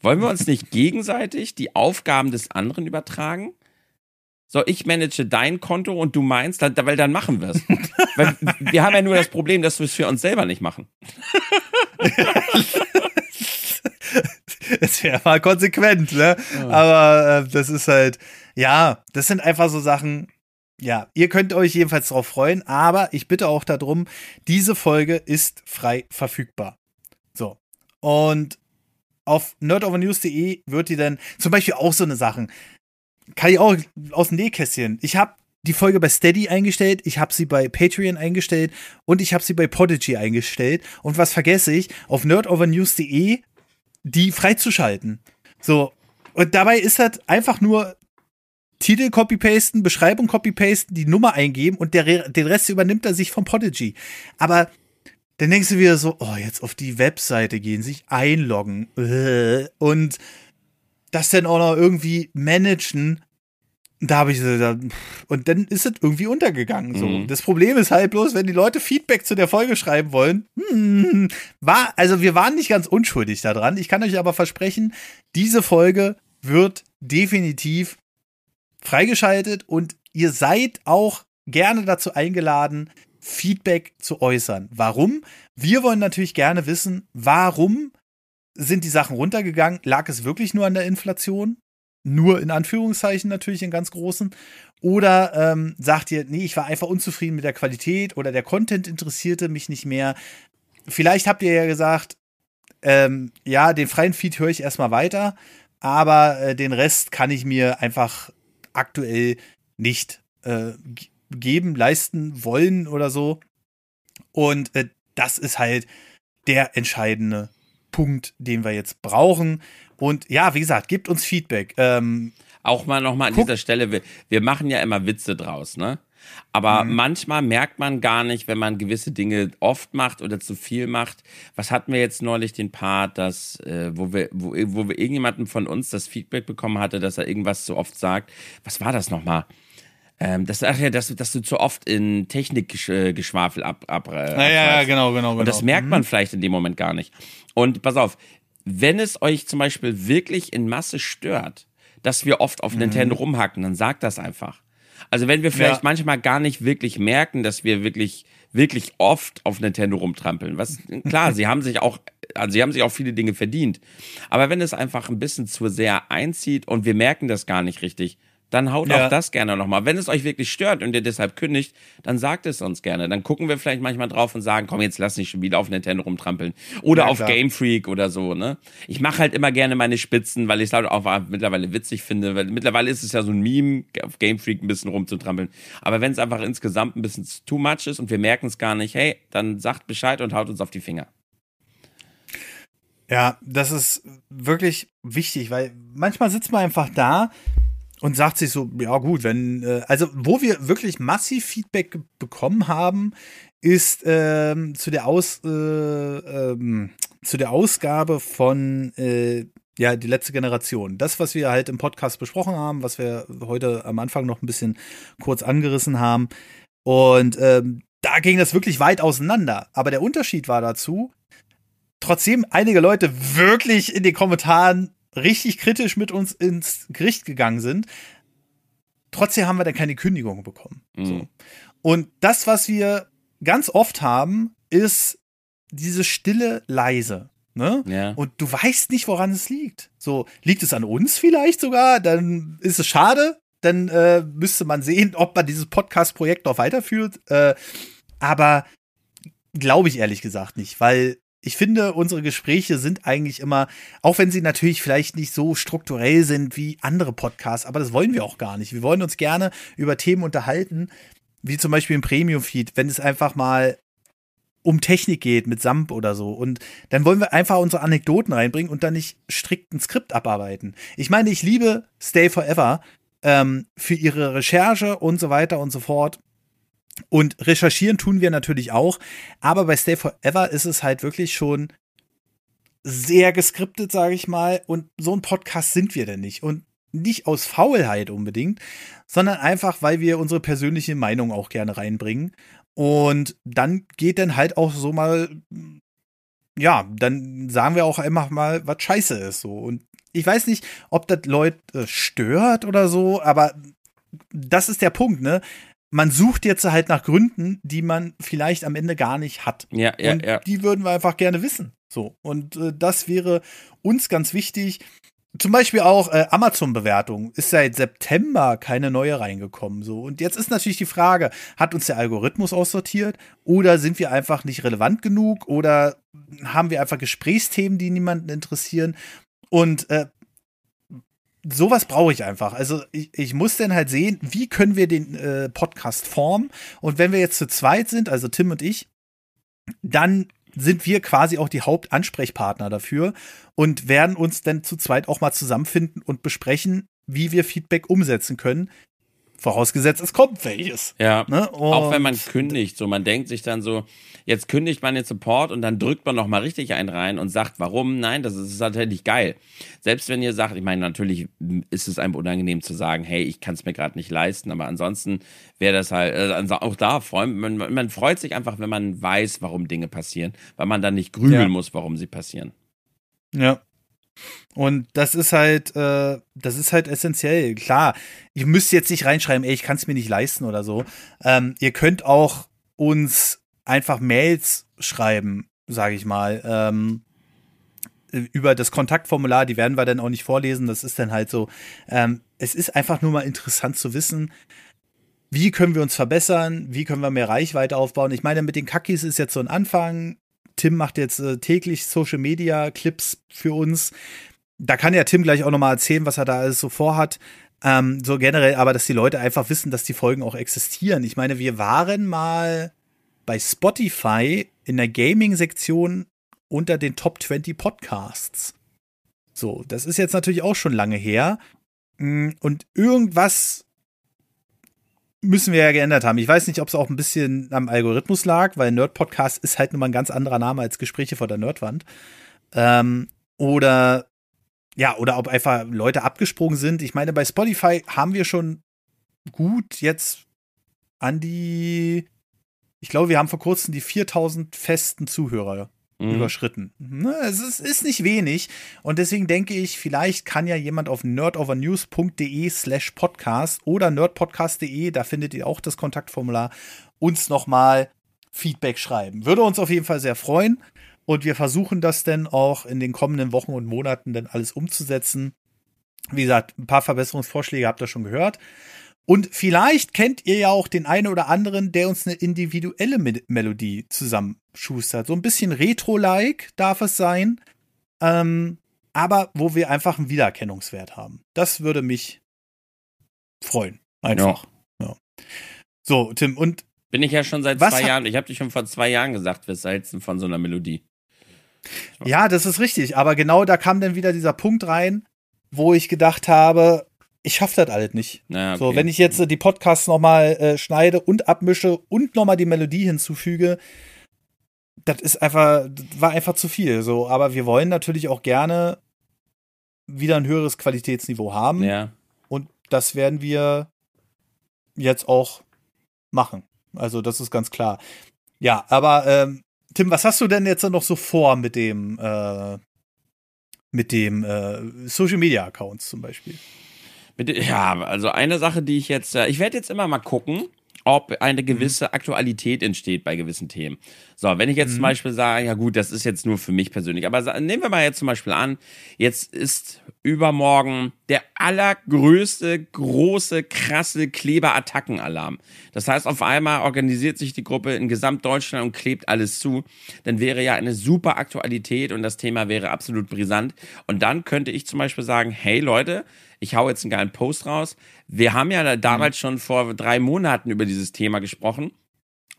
Wollen wir uns nicht gegenseitig die Aufgaben des anderen übertragen? So, ich manage dein Konto und du meinst, weil dann machen wir es. weil wir haben ja nur das Problem, dass wir es für uns selber nicht machen. Es wäre mal konsequent, ne? Ja. Aber äh, das ist halt, ja, das sind einfach so Sachen. Ja, ihr könnt euch jedenfalls darauf freuen, aber ich bitte auch darum, diese Folge ist frei verfügbar. So. Und auf nerdovernews.de wird die dann zum Beispiel auch so eine Sachen kann ich auch aus dem Nähkästchen. Ich habe die Folge bei Steady eingestellt, ich habe sie bei Patreon eingestellt und ich habe sie bei Podigy eingestellt. Und was vergesse ich? Auf nerdovernews.de die freizuschalten. So. Und dabei ist das einfach nur Titel copy-pasten, Beschreibung copy-pasten, die Nummer eingeben und der, den Rest übernimmt er sich vom Podigy. Aber dann denkst du wieder so, oh, jetzt auf die Webseite gehen, sich einloggen. Und das dann auch noch irgendwie managen. Da habe ich so, da, und dann ist es irgendwie untergegangen. So. Mhm. Das Problem ist halt bloß, wenn die Leute Feedback zu der Folge schreiben wollen, hm, war, also wir waren nicht ganz unschuldig daran. Ich kann euch aber versprechen, diese Folge wird definitiv freigeschaltet und ihr seid auch gerne dazu eingeladen, Feedback zu äußern. Warum? Wir wollen natürlich gerne wissen, warum sind die Sachen runtergegangen? Lag es wirklich nur an der Inflation? Nur in Anführungszeichen natürlich in ganz großen. Oder ähm, sagt ihr, nee, ich war einfach unzufrieden mit der Qualität oder der Content interessierte mich nicht mehr. Vielleicht habt ihr ja gesagt, ähm, ja, den freien Feed höre ich erstmal weiter, aber äh, den Rest kann ich mir einfach aktuell nicht äh, geben, leisten wollen oder so. Und äh, das ist halt der entscheidende Punkt, den wir jetzt brauchen. Und ja, wie gesagt, gebt uns Feedback. Ähm, auch mal nochmal an guck. dieser Stelle, wir, wir machen ja immer Witze draus, ne? Aber mhm. manchmal merkt man gar nicht, wenn man gewisse Dinge oft macht oder zu viel macht. Was hatten wir jetzt neulich den Part, dass, äh, wo wir, wo, wo wir irgendjemanden von uns das Feedback bekommen hatte, dass er irgendwas zu oft sagt. Was war das nochmal? Ähm, das, ach ja, dass, dass du zu oft in Technikgeschwafel ab, ab, äh, ja, ja, genau, genau, genau. Und das merkt man mhm. vielleicht in dem Moment gar nicht. Und pass auf, wenn es euch zum Beispiel wirklich in Masse stört, dass wir oft auf mhm. Nintendo rumhacken, dann sagt das einfach. Also wenn wir vielleicht ja. manchmal gar nicht wirklich merken, dass wir wirklich wirklich oft auf Nintendo rumtrampeln. Was klar, sie haben sich auch also sie haben sich auch viele Dinge verdient. Aber wenn es einfach ein bisschen zu sehr einzieht und wir merken das gar nicht richtig, dann haut ja. auch das gerne nochmal. Wenn es euch wirklich stört und ihr deshalb kündigt, dann sagt es uns gerne. Dann gucken wir vielleicht manchmal drauf und sagen, komm, jetzt lass nicht schon wieder auf Nintendo rumtrampeln. Oder ja, auf klar. Game Freak oder so, ne? Ich mache halt immer gerne meine Spitzen, weil ich es halt auch mittlerweile witzig finde. Weil mittlerweile ist es ja so ein Meme, auf Game Freak ein bisschen rumzutrampeln. Aber wenn es einfach insgesamt ein bisschen too much ist und wir merken es gar nicht, hey, dann sagt Bescheid und haut uns auf die Finger. Ja, das ist wirklich wichtig, weil manchmal sitzt man einfach da und sagt sich so, ja gut, wenn, äh, also wo wir wirklich massiv Feedback bekommen haben, ist ähm, zu der Aus, äh, ähm, zu der Ausgabe von äh, ja, die letzte Generation. Das, was wir halt im Podcast besprochen haben, was wir heute am Anfang noch ein bisschen kurz angerissen haben. Und ähm, da ging das wirklich weit auseinander. Aber der Unterschied war dazu, trotzdem einige Leute wirklich in den Kommentaren richtig kritisch mit uns ins Gericht gegangen sind, trotzdem haben wir dann keine Kündigung bekommen. Mhm. So. Und das, was wir ganz oft haben, ist diese stille leise. Ne? Ja. Und du weißt nicht, woran es liegt. So, liegt es an uns vielleicht sogar? Dann ist es schade. dann äh, müsste man sehen, ob man dieses Podcast-Projekt noch weiterführt. Äh, aber glaube ich ehrlich gesagt nicht, weil ich finde, unsere Gespräche sind eigentlich immer, auch wenn sie natürlich vielleicht nicht so strukturell sind wie andere Podcasts, aber das wollen wir auch gar nicht. Wir wollen uns gerne über Themen unterhalten, wie zum Beispiel im Premium-Feed, wenn es einfach mal um Technik geht mit Samp oder so. Und dann wollen wir einfach unsere Anekdoten reinbringen und dann nicht strikt ein Skript abarbeiten. Ich meine, ich liebe Stay Forever ähm, für ihre Recherche und so weiter und so fort. Und recherchieren tun wir natürlich auch. Aber bei Stay Forever ist es halt wirklich schon sehr geskriptet, sage ich mal. Und so ein Podcast sind wir denn nicht. Und nicht aus Faulheit unbedingt, sondern einfach, weil wir unsere persönliche Meinung auch gerne reinbringen. Und dann geht dann halt auch so mal, ja, dann sagen wir auch einfach mal, was scheiße ist so. Und ich weiß nicht, ob das Leute stört oder so, aber das ist der Punkt, ne? Man sucht jetzt halt nach Gründen, die man vielleicht am Ende gar nicht hat. Ja, ja, und ja. Die würden wir einfach gerne wissen. So. Und äh, das wäre uns ganz wichtig. Zum Beispiel auch äh, Amazon-Bewertung ist seit September keine neue reingekommen. So. Und jetzt ist natürlich die Frage, hat uns der Algorithmus aussortiert oder sind wir einfach nicht relevant genug oder haben wir einfach Gesprächsthemen, die niemanden interessieren? Und äh, sowas brauche ich einfach. Also ich, ich muss dann halt sehen, wie können wir den äh, Podcast formen. Und wenn wir jetzt zu zweit sind, also Tim und ich, dann sind wir quasi auch die Hauptansprechpartner dafür und werden uns dann zu zweit auch mal zusammenfinden und besprechen, wie wir Feedback umsetzen können. Vorausgesetzt, es kommt welches. Ja. Ne? Auch wenn man kündigt, so man denkt sich dann so, jetzt kündigt man den Support und dann drückt man noch mal richtig einen rein und sagt, warum? Nein, das ist tatsächlich geil. Selbst wenn ihr sagt, ich meine, natürlich ist es einem unangenehm zu sagen, hey, ich kann es mir gerade nicht leisten, aber ansonsten wäre das halt, also auch da, man, man freut sich einfach, wenn man weiß, warum Dinge passieren, weil man dann nicht grübeln ja. muss, warum sie passieren. Ja, und das ist halt, äh, das ist halt essentiell. Klar, ich müsste jetzt nicht reinschreiben, ey, ich kann es mir nicht leisten oder so. Ähm, ihr könnt auch uns einfach Mails schreiben, sage ich mal, ähm, über das Kontaktformular. Die werden wir dann auch nicht vorlesen. Das ist dann halt so. Ähm, es ist einfach nur mal interessant zu wissen, wie können wir uns verbessern, wie können wir mehr Reichweite aufbauen. Ich meine, mit den Kakis ist jetzt so ein Anfang. Tim macht jetzt äh, täglich Social Media Clips für uns. Da kann ja Tim gleich auch nochmal erzählen, was er da alles so vorhat. Ähm, so generell, aber dass die Leute einfach wissen, dass die Folgen auch existieren. Ich meine, wir waren mal bei Spotify in der Gaming-Sektion unter den Top 20 Podcasts. So, das ist jetzt natürlich auch schon lange her. Mm, und irgendwas müssen wir ja geändert haben. Ich weiß nicht, ob es auch ein bisschen am Algorithmus lag, weil Nerd Podcast ist halt nun mal ein ganz anderer Name als Gespräche vor der Nerdwand. Ähm, oder ja, oder ob einfach Leute abgesprungen sind. Ich meine, bei Spotify haben wir schon gut jetzt an die, ich glaube, wir haben vor kurzem die 4000 festen Zuhörer mhm. überschritten. Ne, es ist, ist, nicht wenig. Und deswegen denke ich, vielleicht kann ja jemand auf nerdovernews.de slash podcast oder nerdpodcast.de, da findet ihr auch das Kontaktformular, uns nochmal Feedback schreiben. Würde uns auf jeden Fall sehr freuen. Und wir versuchen das dann auch in den kommenden Wochen und Monaten dann alles umzusetzen. Wie gesagt, ein paar Verbesserungsvorschläge habt ihr schon gehört. Und vielleicht kennt ihr ja auch den einen oder anderen, der uns eine individuelle Melodie zusammenschustert. So ein bisschen Retro-like darf es sein. Ähm, aber wo wir einfach einen Wiedererkennungswert haben. Das würde mich freuen. Einfach. Ja. Ja. So, Tim, und. Bin ich ja schon seit zwei Jahren. Ich habe dich schon vor zwei Jahren gesagt, wir salzen von so einer Melodie. Ja, das ist richtig. Aber genau da kam dann wieder dieser Punkt rein, wo ich gedacht habe, ich schaffe das alles nicht. Ja, okay. So, wenn ich jetzt äh, die Podcasts nochmal äh, schneide und abmische und nochmal die Melodie hinzufüge, das ist einfach, das war einfach zu viel. So, aber wir wollen natürlich auch gerne wieder ein höheres Qualitätsniveau haben. Ja. Und das werden wir jetzt auch machen. Also, das ist ganz klar. Ja, aber ähm, Tim, was hast du denn jetzt noch so vor mit dem, äh, mit dem äh, Social Media Accounts zum Beispiel? ja, also eine Sache, die ich jetzt, äh, ich werde jetzt immer mal gucken, ob eine gewisse mhm. Aktualität entsteht bei gewissen Themen. So, wenn ich jetzt mhm. zum Beispiel sage, ja gut, das ist jetzt nur für mich persönlich, aber nehmen wir mal jetzt zum Beispiel an, jetzt ist übermorgen der allergrößte, große, krasse Kleberattackenalarm. Das heißt, auf einmal organisiert sich die Gruppe in Gesamtdeutschland und klebt alles zu. Dann wäre ja eine super Aktualität und das Thema wäre absolut brisant. Und dann könnte ich zum Beispiel sagen, hey Leute, ich hau jetzt einen geilen Post raus. Wir haben ja damals mhm. schon vor drei Monaten über dieses Thema gesprochen.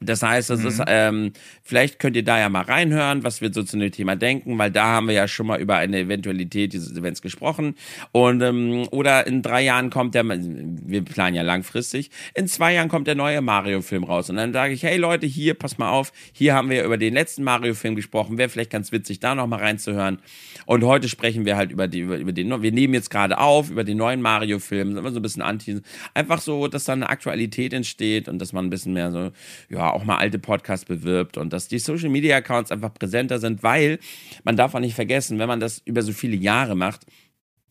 Das heißt, das mhm. ist, ähm, vielleicht könnt ihr da ja mal reinhören, was wir so zu dem Thema denken, weil da haben wir ja schon mal über eine Eventualität dieses Events gesprochen. Und ähm, oder in drei Jahren kommt der, wir planen ja langfristig, in zwei Jahren kommt der neue Mario-Film raus. Und dann sage ich, hey Leute, hier, pass mal auf, hier haben wir über den letzten Mario-Film gesprochen, wäre vielleicht ganz witzig, da noch mal reinzuhören. Und heute sprechen wir halt über die, über, über den, wir nehmen jetzt gerade auf, über den neuen Mario-Film, immer so ein bisschen anti, einfach so, dass da eine Aktualität entsteht und dass man ein bisschen mehr so, ja, auch mal alte Podcasts bewirbt und dass die Social Media Accounts einfach präsenter sind, weil man darf auch nicht vergessen, wenn man das über so viele Jahre macht,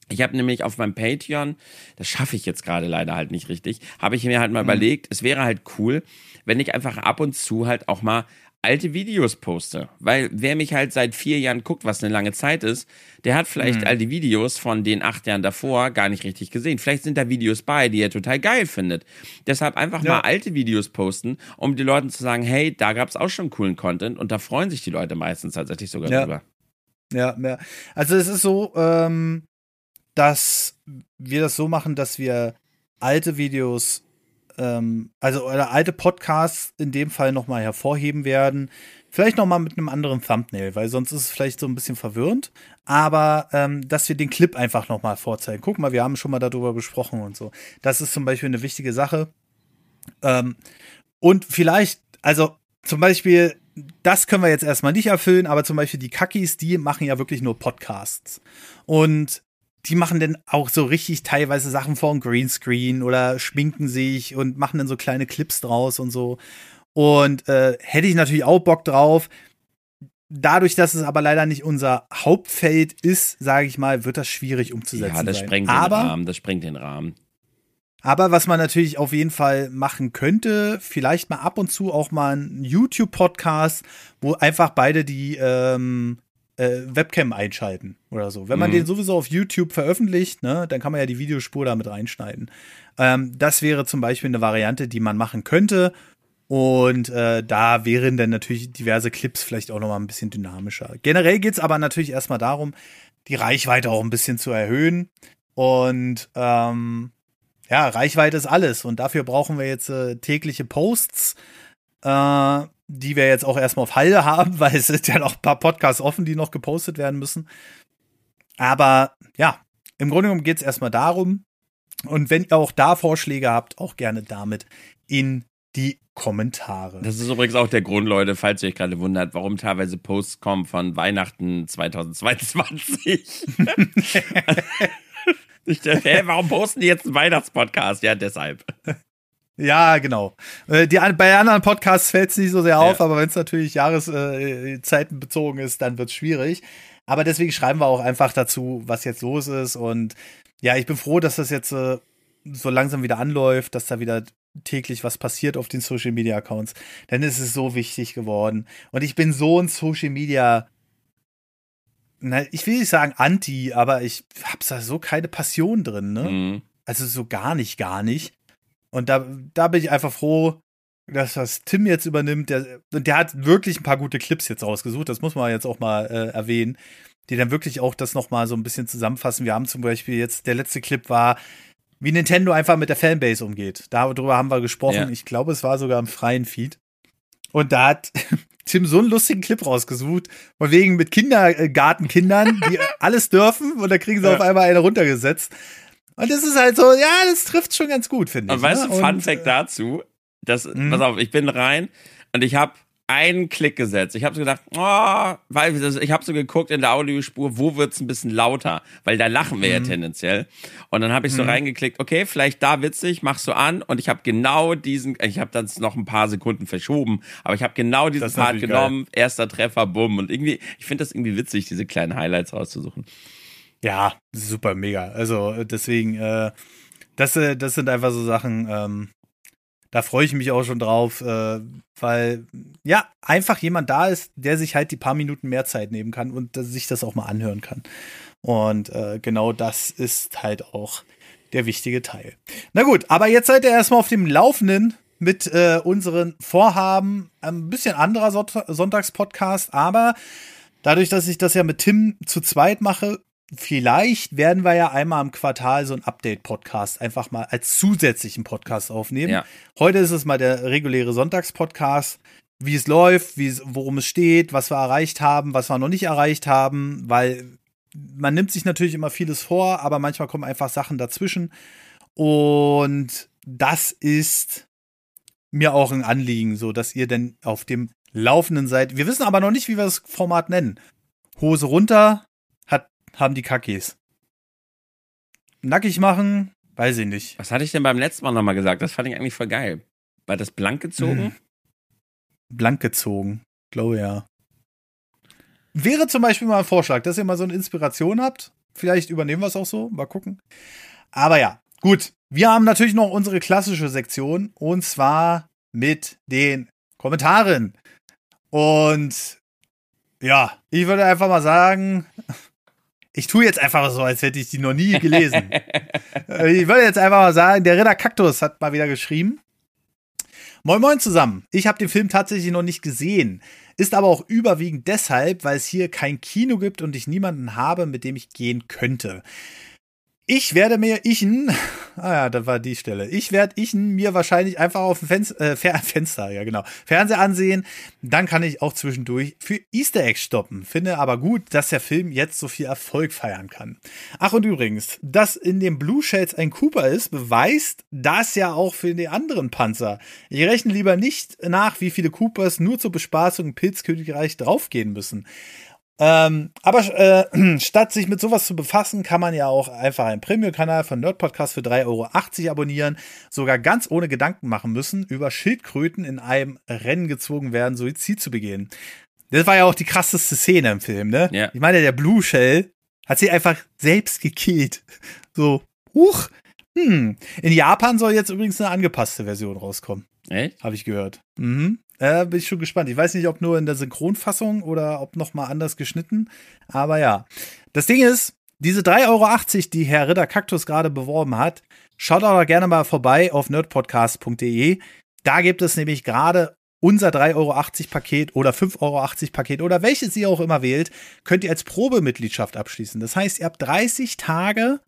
ich habe nämlich auf meinem Patreon, das schaffe ich jetzt gerade leider halt nicht richtig, habe ich mir halt mal mhm. überlegt, es wäre halt cool, wenn ich einfach ab und zu halt auch mal alte Videos poste. Weil wer mich halt seit vier Jahren guckt, was eine lange Zeit ist, der hat vielleicht mhm. all die Videos von den acht Jahren davor gar nicht richtig gesehen. Vielleicht sind da Videos bei, die er total geil findet. Deshalb einfach ja. mal alte Videos posten, um die Leuten zu sagen, hey, da gab es auch schon coolen Content und da freuen sich die Leute meistens tatsächlich sogar ja. drüber. Ja, ja. Also es ist so, ähm, dass wir das so machen, dass wir alte Videos ähm, also oder alte Podcasts in dem Fall nochmal hervorheben werden. Vielleicht nochmal mit einem anderen Thumbnail, weil sonst ist es vielleicht so ein bisschen verwirrend. Aber ähm, dass wir den Clip einfach nochmal vorzeigen. Guck mal, wir haben schon mal darüber gesprochen und so. Das ist zum Beispiel eine wichtige Sache. Ähm, und vielleicht, also zum Beispiel, das können wir jetzt erstmal nicht erfüllen, aber zum Beispiel die Kakis, die machen ja wirklich nur Podcasts. Und die machen dann auch so richtig teilweise Sachen vor dem Greenscreen oder schminken sich und machen dann so kleine Clips draus und so. Und äh, hätte ich natürlich auch Bock drauf. Dadurch, dass es aber leider nicht unser Hauptfeld ist, sage ich mal, wird das schwierig umzusetzen. Ja, das sein. sprengt aber, den Rahmen. Das sprengt den Rahmen. Aber was man natürlich auf jeden Fall machen könnte, vielleicht mal ab und zu auch mal ein YouTube-Podcast, wo einfach beide die ähm, äh, Webcam einschalten oder so. Wenn man mhm. den sowieso auf YouTube veröffentlicht, ne, dann kann man ja die Videospur damit reinschneiden. Ähm, das wäre zum Beispiel eine Variante, die man machen könnte. Und äh, da wären dann natürlich diverse Clips vielleicht auch noch mal ein bisschen dynamischer. Generell geht es aber natürlich erstmal darum, die Reichweite auch ein bisschen zu erhöhen. Und ähm, ja, Reichweite ist alles. Und dafür brauchen wir jetzt äh, tägliche Posts. Äh, die wir jetzt auch erstmal auf Halde haben, weil es sind ja noch ein paar Podcasts offen, die noch gepostet werden müssen. Aber ja, im Grunde genommen geht es erstmal darum. Und wenn ihr auch da Vorschläge habt, auch gerne damit in die Kommentare. Das ist übrigens auch der Grund, Leute, falls ihr euch gerade wundert, warum teilweise Posts kommen von Weihnachten 2022. ich dachte, hä, warum posten die jetzt einen Weihnachtspodcast? Ja, deshalb. Ja, genau. Äh, die, bei anderen Podcasts fällt es nicht so sehr auf, ja. aber wenn es natürlich Jahreszeiten äh, bezogen ist, dann wird es schwierig. Aber deswegen schreiben wir auch einfach dazu, was jetzt los ist. Und ja, ich bin froh, dass das jetzt äh, so langsam wieder anläuft, dass da wieder täglich was passiert auf den Social Media Accounts. Denn es ist so wichtig geworden. Und ich bin so ein Social Media na, ich will nicht sagen anti, aber ich habe da so keine Passion drin, ne? Mhm. Also so gar nicht, gar nicht. Und da, da bin ich einfach froh, dass das Tim jetzt übernimmt. Der, und der hat wirklich ein paar gute Clips jetzt rausgesucht. Das muss man jetzt auch mal äh, erwähnen. Die dann wirklich auch das nochmal so ein bisschen zusammenfassen. Wir haben zum Beispiel jetzt, der letzte Clip war, wie Nintendo einfach mit der Fanbase umgeht. Darüber haben wir gesprochen. Ja. Ich glaube, es war sogar im freien Feed. Und da hat Tim so einen lustigen Clip rausgesucht, von wegen mit Kindergartenkindern, die alles dürfen und da kriegen sie ja. auf einmal eine runtergesetzt. Und das ist halt so, ja, das trifft schon ganz gut, finde ich. Und weißt ne? du, Fun Fact äh, dazu, das, mh. pass auf, ich bin rein und ich habe einen Klick gesetzt. Ich habe so gedacht, oh, weil ich habe so geguckt in der Audiospur, wo wird's ein bisschen lauter, weil da lachen wir mhm. ja tendenziell. Und dann habe ich so mhm. reingeklickt, okay, vielleicht da witzig, machst du an und ich habe genau diesen, ich habe dann noch ein paar Sekunden verschoben, aber ich habe genau diesen Part genommen, geil. erster Treffer, bumm und irgendwie, ich finde das irgendwie witzig, diese kleinen Highlights rauszusuchen. Ja, super mega. Also deswegen, äh, das, äh, das sind einfach so Sachen, ähm, da freue ich mich auch schon drauf, äh, weil ja, einfach jemand da ist, der sich halt die paar Minuten mehr Zeit nehmen kann und sich das auch mal anhören kann. Und äh, genau das ist halt auch der wichtige Teil. Na gut, aber jetzt seid ihr erstmal auf dem Laufenden mit äh, unseren Vorhaben. Ein bisschen anderer Sonntagspodcast, aber dadurch, dass ich das ja mit Tim zu zweit mache, vielleicht werden wir ja einmal im Quartal so ein Update-Podcast einfach mal als zusätzlichen Podcast aufnehmen. Ja. Heute ist es mal der reguläre Sonntagspodcast, wie es läuft, wie es, worum es steht, was wir erreicht haben, was wir noch nicht erreicht haben, weil man nimmt sich natürlich immer vieles vor, aber manchmal kommen einfach Sachen dazwischen. Und das ist mir auch ein Anliegen, so dass ihr denn auf dem Laufenden seid. Wir wissen aber noch nicht, wie wir das Format nennen. Hose runter, haben die Kackis. Nackig machen, weiß ich nicht. Was hatte ich denn beim letzten Mal nochmal gesagt? Das fand ich eigentlich voll geil. War das blank gezogen? Hm. Blank gezogen, glaube ja. Wäre zum Beispiel mal ein Vorschlag, dass ihr mal so eine Inspiration habt. Vielleicht übernehmen wir es auch so, mal gucken. Aber ja, gut. Wir haben natürlich noch unsere klassische Sektion und zwar mit den Kommentaren. Und ja, ich würde einfach mal sagen, ich tue jetzt einfach so, als hätte ich die noch nie gelesen. ich würde jetzt einfach mal sagen, der Ritter Kaktus hat mal wieder geschrieben. Moin Moin zusammen. Ich habe den Film tatsächlich noch nicht gesehen. Ist aber auch überwiegend deshalb, weil es hier kein Kino gibt und ich niemanden habe, mit dem ich gehen könnte. Ich werde mir Ichen, ah ja, da war die Stelle. Ich werde Ichen mir wahrscheinlich einfach auf dem Fenster, äh, Fenster, ja genau, Fernseher ansehen. Dann kann ich auch zwischendurch für Easter Eggs stoppen. Finde aber gut, dass der Film jetzt so viel Erfolg feiern kann. Ach und übrigens, dass in dem Blue Shells ein Cooper ist, beweist das ja auch für die anderen Panzer. Ich rechne lieber nicht nach, wie viele Coopers nur zur Bespaßung im Pilzkönigreich draufgehen müssen. Ähm, aber äh, statt sich mit sowas zu befassen, kann man ja auch einfach einen Premium-Kanal von Nerd Podcast für 3,80 Euro abonnieren, sogar ganz ohne Gedanken machen müssen, über Schildkröten in einem Rennen gezwungen werden, Suizid zu begehen. Das war ja auch die krasseste Szene im Film, ne? Ja. Ich meine, der Blue Shell hat sie einfach selbst gekillt. So, huch, hm. In Japan soll jetzt übrigens eine angepasste Version rauskommen. Echt? Habe ich gehört. Mhm. Äh, bin ich schon gespannt. Ich weiß nicht, ob nur in der Synchronfassung oder ob nochmal anders geschnitten. Aber ja. Das Ding ist, diese 3,80 Euro, die Herr Ritter Kaktus gerade beworben hat, schaut auch gerne mal vorbei auf nerdpodcast.de. Da gibt es nämlich gerade unser 3,80 Euro Paket oder 5,80 Euro Paket oder welches ihr auch immer wählt, könnt ihr als Probemitgliedschaft abschließen. Das heißt, ihr habt 30 Tage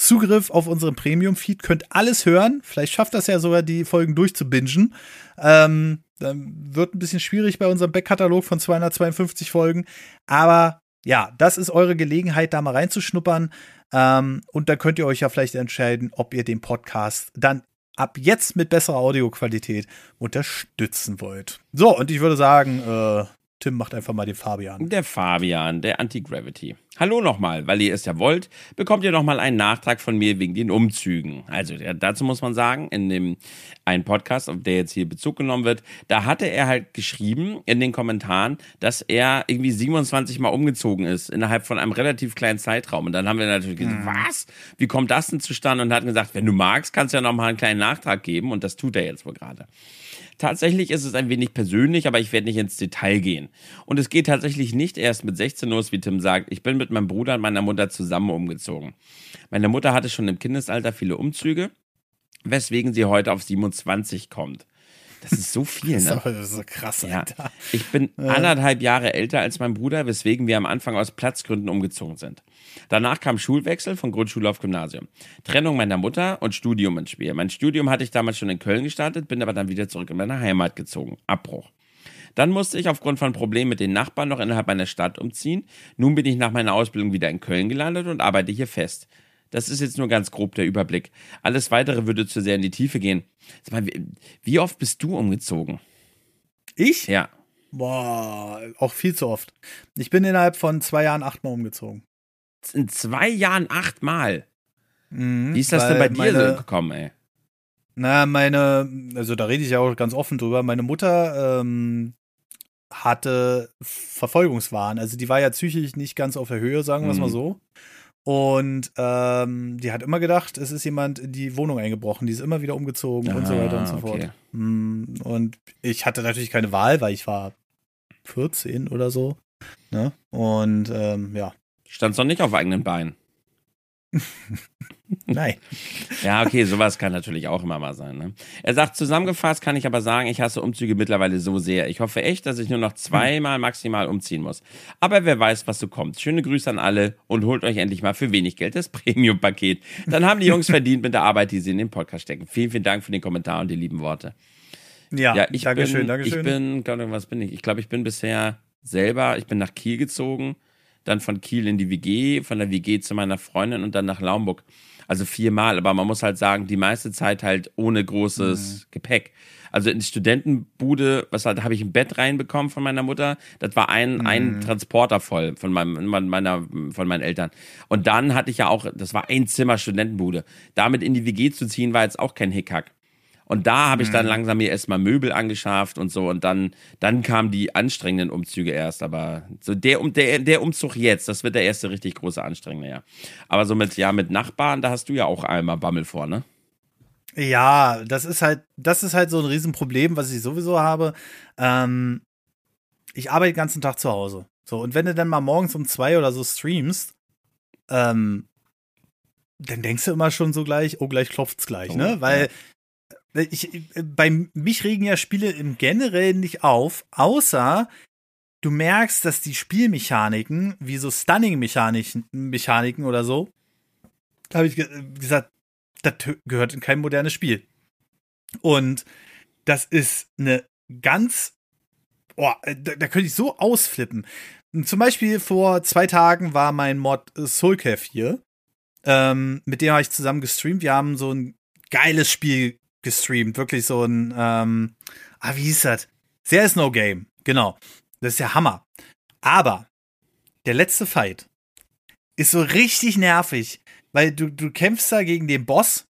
Zugriff auf unseren Premium-Feed, könnt alles hören. Vielleicht schafft das ja sogar, die Folgen durchzubingen. Ähm, dann wird ein bisschen schwierig bei unserem Backkatalog von 252 Folgen. Aber ja, das ist eure Gelegenheit, da mal reinzuschnuppern. Ähm, und dann könnt ihr euch ja vielleicht entscheiden, ob ihr den Podcast dann ab jetzt mit besserer Audioqualität unterstützen wollt. So, und ich würde sagen, äh, Tim macht einfach mal den Fabian. Der Fabian, der Anti-Gravity. Hallo nochmal, weil ihr es ja wollt, bekommt ihr nochmal einen Nachtrag von mir wegen den Umzügen. Also dazu muss man sagen, in dem einen Podcast, auf der jetzt hier Bezug genommen wird, da hatte er halt geschrieben in den Kommentaren, dass er irgendwie 27 Mal umgezogen ist innerhalb von einem relativ kleinen Zeitraum. Und dann haben wir natürlich gesagt, hm. was? Wie kommt das denn zustande? Und er hat gesagt, wenn du magst, kannst du ja nochmal einen kleinen Nachtrag geben. Und das tut er jetzt wohl gerade. Tatsächlich ist es ein wenig persönlich, aber ich werde nicht ins Detail gehen. Und es geht tatsächlich nicht erst mit 16 los, wie Tim sagt. Ich bin mit meinem Bruder und meiner Mutter zusammen umgezogen. Meine Mutter hatte schon im Kindesalter viele Umzüge, weswegen sie heute auf 27 kommt. Das ist so viel, ne? Das ist so krass, Alter. Ja. Ich bin anderthalb Jahre älter als mein Bruder, weswegen wir am Anfang aus Platzgründen umgezogen sind. Danach kam Schulwechsel von Grundschule auf Gymnasium. Trennung meiner Mutter und Studium ins Spiel. Mein Studium hatte ich damals schon in Köln gestartet, bin aber dann wieder zurück in meine Heimat gezogen. Abbruch. Dann musste ich aufgrund von Problemen mit den Nachbarn noch innerhalb meiner Stadt umziehen. Nun bin ich nach meiner Ausbildung wieder in Köln gelandet und arbeite hier fest. Das ist jetzt nur ganz grob der Überblick. Alles weitere würde zu sehr in die Tiefe gehen. Mal, wie oft bist du umgezogen? Ich? Ja. Boah, auch viel zu oft. Ich bin innerhalb von zwei Jahren achtmal umgezogen. In zwei Jahren achtmal? Mhm, wie ist das denn bei dir meine, gekommen, ey? Na, meine, also da rede ich ja auch ganz offen drüber. Meine Mutter ähm, hatte Verfolgungswahn. Also die war ja psychisch nicht ganz auf der Höhe, sagen wir es mhm. mal so. Und ähm, die hat immer gedacht, es ist jemand in die Wohnung eingebrochen, die ist immer wieder umgezogen ah, und so weiter und so okay. fort. Mm, und ich hatte natürlich keine Wahl, weil ich war 14 oder so. Ne? Und ähm, ja, Standst doch nicht auf eigenen Beinen. Nein. Ja, okay, sowas kann natürlich auch immer mal sein. Ne? Er sagt, zusammengefasst kann ich aber sagen, ich hasse Umzüge mittlerweile so sehr. Ich hoffe echt, dass ich nur noch zweimal maximal umziehen muss. Aber wer weiß, was so kommt. Schöne Grüße an alle und holt euch endlich mal für wenig Geld das Premium-Paket. Dann haben die Jungs verdient mit der Arbeit, die sie in den Podcast stecken. Vielen, vielen Dank für den Kommentar und die lieben Worte. Ja, Ja, ich Dankeschön, bin, Dankeschön. ich bin, Gott, was bin ich? Ich glaube, ich bin bisher selber, ich bin nach Kiel gezogen, dann von Kiel in die WG, von der WG zu meiner Freundin und dann nach Laumburg. Also viermal, aber man muss halt sagen, die meiste Zeit halt ohne großes Mhm. Gepäck. Also in die Studentenbude, was halt, habe ich ein Bett reinbekommen von meiner Mutter. Das war ein, Mhm. ein Transporter voll von meinem, mein- meiner, von meinen Eltern. Und dann hatte ich ja auch, das war ein Zimmer Studentenbude. Damit in die WG zu ziehen, war jetzt auch kein Hickhack. Und da habe ich dann Mhm. langsam mir erstmal Möbel angeschafft und so. Und dann, dann kamen die anstrengenden Umzüge erst. Aber so der, Um- der, der Umzug jetzt, das wird der erste richtig große anstrengende, ja. Aber so mit, ja, mit Nachbarn, da hast du ja auch einmal Bammel vor, ne? Ja, das ist halt, das ist halt so ein Riesenproblem, was ich sowieso habe. Ähm, ich arbeite den ganzen Tag zu Hause. So, und wenn du dann mal morgens um zwei oder so streamst, ähm, dann denkst du immer schon so gleich, oh, gleich klopft's gleich, Oh, ne? Weil äh, ich, äh, bei mich regen ja Spiele im Generellen nicht auf, außer du merkst, dass die Spielmechaniken, wie so Stunning-Mechaniken Mechaniken oder so, da habe ich ge gesagt, das gehört in kein modernes Spiel. Und das ist eine ganz, oh, da, da könnte ich so ausflippen. Zum Beispiel vor zwei Tagen war mein Mod Soulcave hier. Ähm, mit dem habe ich zusammen gestreamt. Wir haben so ein geiles Spiel gestreamt. Wirklich so ein, ähm, ah, wie hieß das? There is no game. Genau. Das ist ja Hammer. Aber der letzte Fight ist so richtig nervig, weil du, du kämpfst da gegen den Boss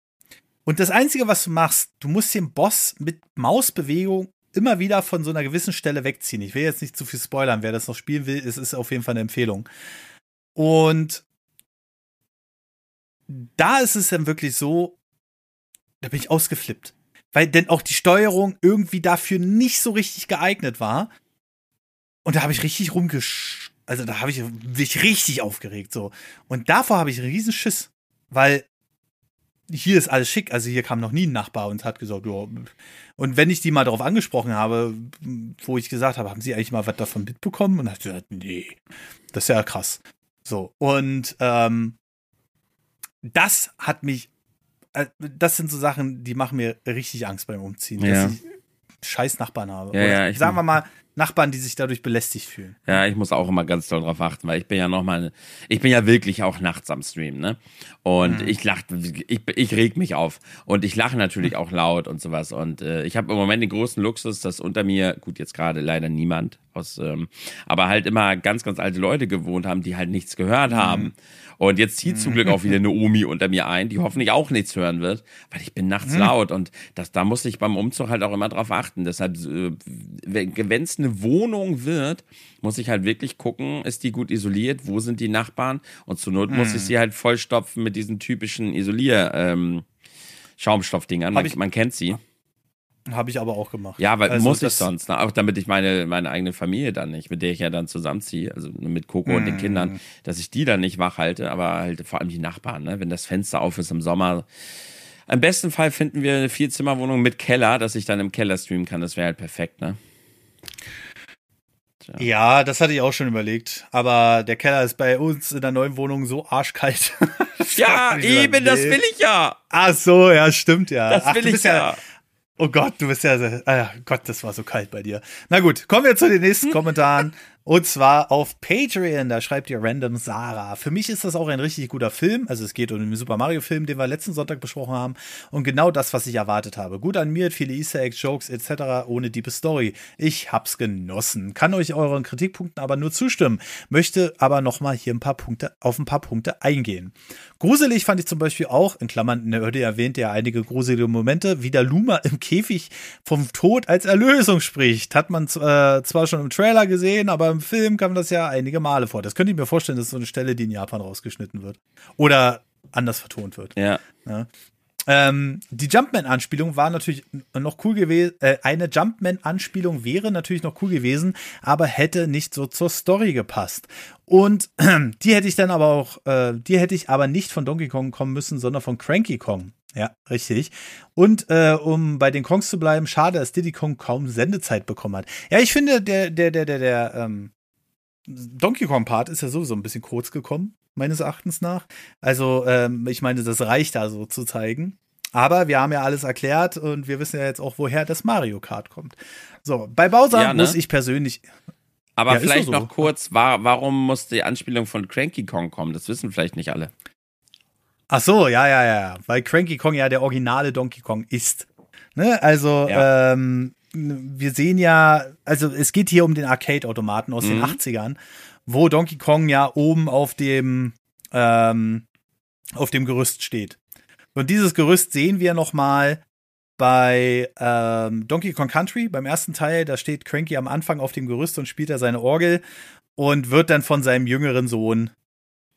und das Einzige, was du machst, du musst den Boss mit Mausbewegung immer wieder von so einer gewissen Stelle wegziehen. Ich will jetzt nicht zu viel spoilern, wer das noch spielen will, es ist auf jeden Fall eine Empfehlung. Und da ist es dann wirklich so, da bin ich ausgeflippt. Weil denn auch die Steuerung irgendwie dafür nicht so richtig geeignet war. Und da habe ich richtig rumgesch... Also da habe ich mich richtig aufgeregt so. Und davor habe ich einen riesen Schiss. Weil hier ist alles schick. Also hier kam noch nie ein Nachbar und hat gesagt, ja. Und wenn ich die mal darauf angesprochen habe, wo ich gesagt habe, haben Sie eigentlich mal was davon mitbekommen? Und hat gesagt, nee, das ist ja krass. So, und ähm, das hat mich, das sind so Sachen, die machen mir richtig Angst beim Umziehen, Ja. dass ich scheiß Nachbarn habe. Ja, Oder ja, ich- sagen wir mal, Nachbarn, die sich dadurch belästigt fühlen. Ja, ich muss auch immer ganz doll drauf achten, weil ich bin ja nochmal, ich bin ja wirklich auch nachts am Stream, ne? Und ich lach, ich, ich reg mich auf. Und ich lache natürlich auch laut und sowas. Und äh, ich habe im Moment den großen Luxus, dass unter mir, gut, jetzt gerade leider niemand, aus, ähm, aber halt immer ganz, ganz alte Leute gewohnt haben, die halt nichts gehört haben. Und jetzt zieht zum Glück auch wieder eine Omi unter mir ein, die hoffentlich auch nichts hören wird, weil ich bin nachts laut und das, da muss ich beim Umzug halt auch immer drauf achten. Deshalb, äh, wenn es eine Wohnung wird, muss ich halt wirklich gucken, ist die gut isoliert, wo sind die Nachbarn und zur Not muss ich sie halt vollstopfen mit diesen typischen Isolier- ähm, Schaumstoffdingern. Man, man kennt sie. Habe ich aber auch gemacht. Ja, weil Also muss ich sonst, ne? auch damit ich meine, meine eigene Familie dann nicht, mit der ich ja dann zusammenziehe, also mit Coco und den Mhm. Kindern, dass ich die dann nicht wach halte, aber halt vor allem die Nachbarn, ne? wenn das Fenster auf ist im Sommer. Im besten Fall finden wir eine Vierzimmerwohnung mit Keller, dass ich dann im Keller streamen kann, das wäre halt perfekt, ne? Ja, das hatte ich auch schon überlegt. Aber der Keller ist bei uns in der neuen Wohnung so arschkalt. Ja, eben, das will ich ja. Ach so, ja, stimmt ja. Das Ach, will ich bist ja. Oh Gott, du bist ja, sehr- ah, Gott, das war so kalt bei dir. Na gut, kommen wir zu den nächsten Kommentaren. Und zwar auf Patreon, da schreibt ihr Random Sarah. Für mich ist das auch ein richtig guter Film. Also es geht um den Super Mario Film, den wir letzten Sonntag besprochen haben. Und genau das, was ich erwartet habe. Gut animiert, viele Easter Eggs, Jokes etc. ohne diepe Story. Ich hab's genossen. Kann euch euren Kritikpunkten aber nur zustimmen. Möchte aber noch mal hier ein paar Punkte, auf ein paar Punkte eingehen. Gruselig fand ich zum Beispiel auch, in Klammern, Nerdy erwähnt ja einige gruselige Momente, wie der Luma im Käfig vom Tod als Erlösung spricht. Hat man äh, zwar schon im Trailer gesehen, aber im Film kam das ja einige Male vor. Das könnte ich mir vorstellen, das ist so eine Stelle, die in Japan rausgeschnitten wird. Oder anders vertont wird. Ja. Ähm, die Jumpman-Anspielung war natürlich noch cool gewesen. Äh, eine Jumpman-Anspielung wäre natürlich noch cool gewesen, aber hätte nicht so zur Story gepasst. Und äh, die hätte ich dann aber auch, äh, die hätte ich aber nicht von Donkey Kong kommen müssen, sondern von Cranky Kong. Ja, richtig. Und äh, um bei den Kongs zu bleiben, schade, dass Diddy Kong kaum Sendezeit bekommen hat. Ja, ich finde, der, der, der, der, der ähm, Donkey Kong Part ist ja sowieso ein bisschen kurz gekommen, meines Erachtens nach. Also, ähm, ich meine, das reicht da so zu zeigen. Aber wir haben ja alles erklärt und wir wissen ja jetzt auch, woher das Mario Kart kommt. So, bei Bowser ja, ne? muss ich persönlich. Aber ja, vielleicht so. noch kurz, war, warum muss die Anspielung von Cranky Kong kommen? Das wissen vielleicht nicht alle. Ach so, ja, ja, ja. Weil Cranky Kong ja der originale Donkey Kong ist. Ne? Also, ja. ähm, wir sehen ja, also es geht hier um den Arcade-Automaten aus mhm. den 80ern, wo Donkey Kong ja oben auf dem, ähm, auf dem Gerüst steht. Und dieses Gerüst sehen wir noch mal bei ähm, Donkey Kong Country, beim ersten Teil. Da steht Cranky am Anfang auf dem Gerüst und spielt da seine Orgel und wird dann von seinem jüngeren Sohn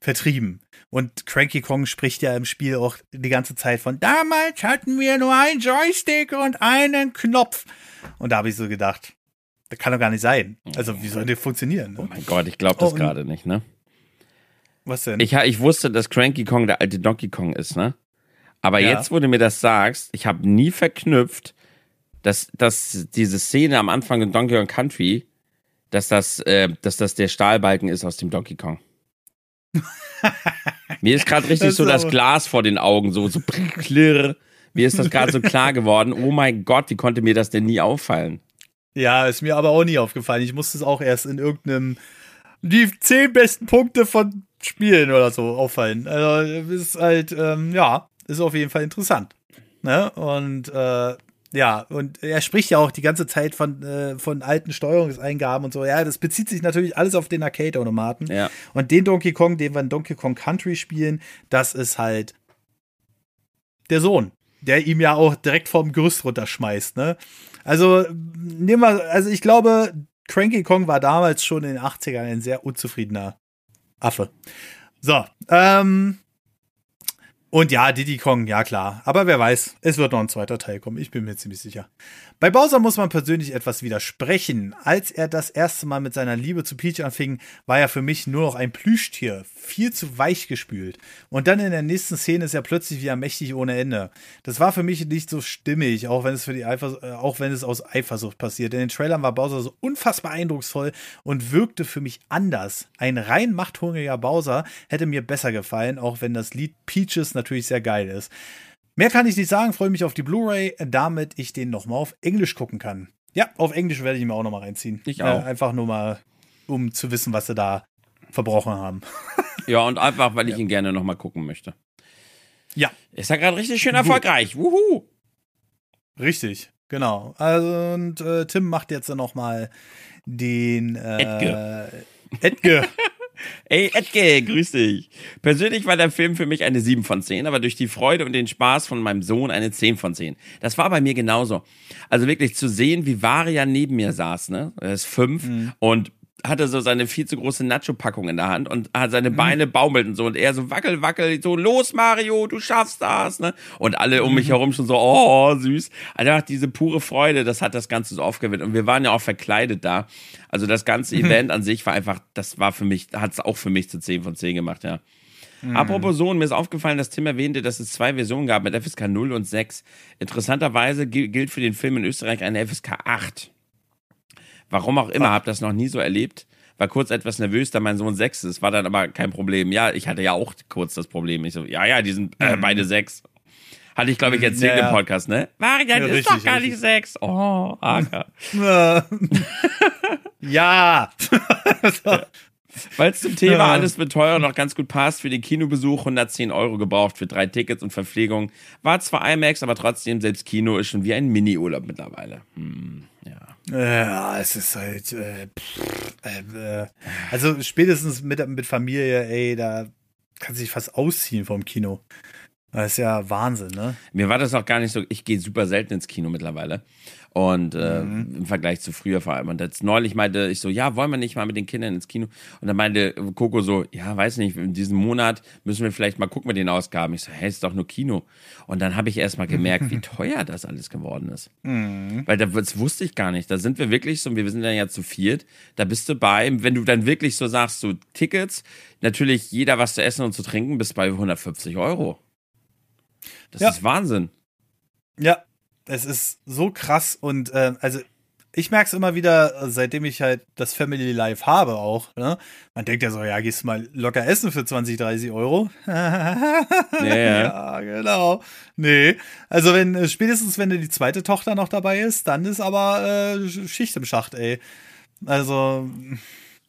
vertrieben. Und Cranky Kong spricht ja im Spiel auch die ganze Zeit von damals hatten wir nur einen Joystick und einen Knopf. Und da habe ich so gedacht, das kann doch gar nicht sein. Also, wie soll das funktionieren? Ne? Oh mein Gott, ich glaube das oh, gerade nicht, ne? Was denn? Ich, ich wusste, dass Cranky Kong der alte Donkey Kong ist, ne? Aber ja. jetzt, wo du mir das sagst, ich habe nie verknüpft, dass, dass diese Szene am Anfang in Donkey Kong Country, dass das, äh, dass das der Stahlbalken ist aus dem Donkey Kong. Mir ist gerade richtig das so das Glas vor den Augen, so, so klirr. Mir ist das gerade so klar geworden. Oh mein Gott, wie konnte mir das denn nie auffallen? Ja, ist mir aber auch nie aufgefallen. Ich musste es auch erst in irgendeinem die zehn besten Punkte von Spielen oder so auffallen. Also ist halt, ähm, ja, ist auf jeden Fall interessant. Ne? Und äh, ja, und er spricht ja auch die ganze Zeit von, äh, von alten Steuerungseingaben und so. Ja, das bezieht sich natürlich alles auf den Arcade-Automaten. Ja. Und den Donkey Kong, den wir in Donkey Kong Country spielen, das ist halt der Sohn, der ihm ja auch direkt vom Gerüst runterschmeißt, ne? Also, nehmen wir, also ich glaube, Cranky Kong war damals schon in den 80ern ein sehr unzufriedener Affe. So, ähm, und ja, Diddy Kong, ja klar. Aber wer weiß, es wird noch ein zweiter Teil kommen. Ich bin mir ziemlich sicher. Bei Bowser muss man persönlich etwas widersprechen. Als er das erste Mal mit seiner Liebe zu Peach anfing, war er für mich nur noch ein Plüschtier. Viel zu weich gespült. Und dann in der nächsten Szene ist er plötzlich wieder mächtig ohne Ende. Das war für mich nicht so stimmig, auch wenn es für die Eifers äh, auch wenn es aus Eifersucht passiert. In den Trailern war Bowser so unfassbar eindrucksvoll und wirkte für mich anders. Ein rein machthungriger Bowser hätte mir besser gefallen, auch wenn das Lied Peaches natürlich natürlich sehr geil ist. Mehr kann ich nicht sagen, freue mich auf die Blu-ray, damit ich den nochmal auf Englisch gucken kann. Ja, auf Englisch werde ich ihn mir auch nochmal reinziehen. Ich auch. Äh, einfach nur mal, um zu wissen, was sie da verbrochen haben. ja, und einfach, weil ich ja. ihn gerne nochmal gucken möchte. Ja. Ist ja gerade richtig schön erfolgreich. Wuhu. Richtig, genau. Also, und äh, Tim macht jetzt nochmal den äh, Edge. Edge. Ey, Edge, grüß dich. Persönlich war der Film für mich eine 7 von 10, aber durch die Freude und den Spaß von meinem Sohn eine 10 von 10. Das war bei mir genauso. Also wirklich zu sehen, wie Varia neben mir saß, ne? Er ist fünf mhm. und hatte so seine viel zu große Nacho-Packung in der Hand und hat seine mhm. Beine baumelten so und er so wackel, wackel, so los Mario, du schaffst das, ne? Und alle um mich mhm. herum schon so, oh, süß. Also diese pure Freude, das hat das Ganze so aufgewirkt und wir waren ja auch verkleidet da. Also das ganze mhm. Event an sich war einfach, das war für mich, hat es auch für mich zu 10 von 10 gemacht, ja. Mhm. Apropos Sohn, mir ist aufgefallen, dass Tim erwähnte, dass es zwei Versionen gab mit FSK 0 und 6. Interessanterweise gilt für den Film in Österreich eine FSK 8. Warum auch immer, habe das noch nie so erlebt. War kurz etwas nervös, da mein Sohn sechs ist, war dann aber kein Problem. Ja, ich hatte ja auch kurz das Problem. Ich so, ja, ja, die sind äh, mhm. beide sechs. Hatte ich, glaube ich, erzählt ja, im Podcast, ne? Marian ja, ist richtig, doch gar richtig. nicht sechs. Oh, Aga. ja. Weil es zum Thema alles mit teuer noch ganz gut passt, für den Kinobesuch 110 Euro gebraucht für drei Tickets und Verpflegung. War zwar IMAX, aber trotzdem, selbst Kino ist schon wie ein Mini-Urlaub mittlerweile. Hm, ja. Es ist halt. Äh, pff, äh, äh, also spätestens mit, mit Familie, ey, da kann sich fast ausziehen vom Kino. Das ist ja Wahnsinn, ne? Mir war das auch gar nicht so, ich gehe super selten ins Kino mittlerweile. Und äh, mhm. im Vergleich zu früher vor allem. Und jetzt neulich meinte ich so, ja, wollen wir nicht mal mit den Kindern ins Kino? Und dann meinte Coco so, ja, weiß nicht, in diesem Monat müssen wir vielleicht mal gucken mit den Ausgaben. Ich so, hey, ist doch nur Kino. Und dann habe ich erst mal gemerkt, wie teuer das alles geworden ist. Mhm. Weil das wusste ich gar nicht. Da sind wir wirklich so, wir sind dann ja zu viert, da bist du bei, wenn du dann wirklich so sagst, so Tickets, natürlich jeder was zu essen und zu trinken, bist bei 150 Euro. Das ja. ist Wahnsinn. Ja, es ist so krass und äh, also ich merke es immer wieder, seitdem ich halt das Family Life habe auch. Ne? Man denkt ja so, ja, gehst mal locker essen für 20, 30 Euro. ja, ja. ja, genau. Nee, also wenn äh, spätestens wenn die zweite Tochter noch dabei ist, dann ist aber äh, Schicht im Schacht, ey. Also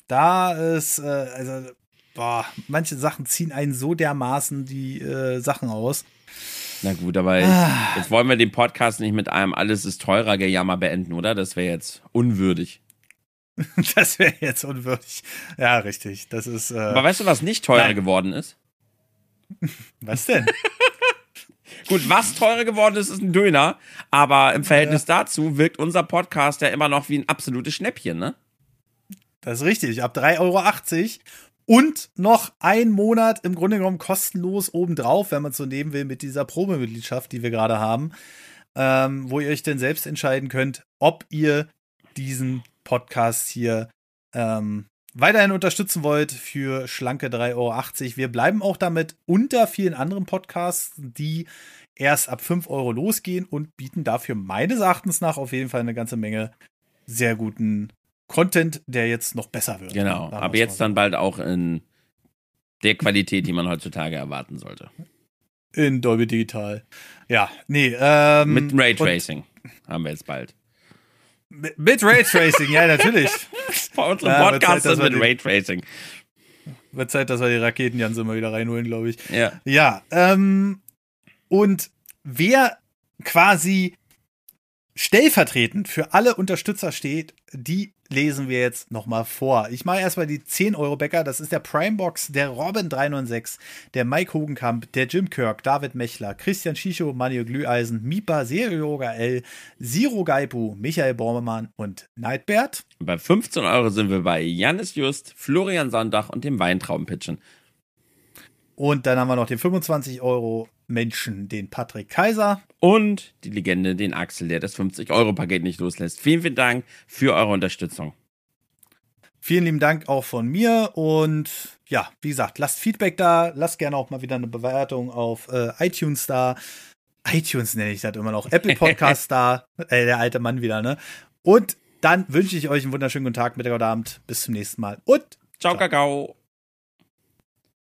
da ist, äh, also boah, manche Sachen ziehen einen so dermaßen die äh, Sachen aus. Na gut, aber ah. jetzt wollen wir den Podcast nicht mit einem Alles ist teurer Gejammer beenden, oder? Das wäre jetzt unwürdig. das wäre jetzt unwürdig. Ja, richtig. Das ist. Äh, aber weißt du, was nicht teurer nein. geworden ist? Was denn? Gut, was teurer geworden ist, ist ein Döner. Aber im Verhältnis ja. dazu wirkt unser Podcast ja immer noch wie ein absolutes Schnäppchen, ne? Das ist richtig. Ab 3,80 Euro und noch ein Monat im Grunde genommen kostenlos obendrauf, wenn man es so nehmen will, mit dieser Probemitgliedschaft, die wir gerade haben, ähm, wo ihr euch dann selbst entscheiden könnt, ob ihr diesen Podcast hier ähm, weiterhin unterstützen wollt für schlanke 3,80 Euro. Wir bleiben auch damit unter vielen anderen Podcasts, die erst ab 5 Euro losgehen und bieten dafür meines Erachtens nach auf jeden Fall eine ganze Menge sehr guten Content, der jetzt noch besser wird. Genau, aber jetzt dann bald auch in der Qualität, die man heutzutage erwarten sollte. In Dolby Digital. Ja, nee. Ähm, mit Raytracing haben wir jetzt bald. Mit, mit Raytracing, ja, natürlich. Bei unserem ja, Podcast Zeit, mit Raytracing. Wird Zeit, dass wir die Raketen ganz immer wieder reinholen, glaube ich. Ja. Ja, ähm, und wer quasi stellvertretend für alle Unterstützer steht, die lesen wir jetzt nochmal vor. Ich mache erstmal die 10 Euro Bäcker. Das ist der Primebox, der Robin 396, der Mike Hogenkamp, der Jim Kirk, David Mechler, Christian Schicho, Manuel Glüheisen, Mipa, Serioga L, Siro Gaipu, Michael Bormann und Nightbert. Bei 15 Euro sind wir bei Janis Just, Florian Sandach und dem Weintraubenpitchen. Und dann haben wir noch den 25 Euro Menschen, den Patrick Kaiser. Und die Legende, den Axel, der das 50-Euro-Paket nicht loslässt. Vielen, vielen Dank für eure Unterstützung. Vielen lieben Dank auch von mir und ja, wie gesagt, lasst Feedback da, lasst gerne auch mal wieder eine Bewertung auf äh, iTunes da. iTunes nenne ich das immer noch. Apple Podcast da, äh, der alte Mann wieder, ne? Und dann wünsche ich euch einen wunderschönen guten Tag, Mittag oder Abend. Bis zum nächsten Mal und ciao, ciao. Kakao.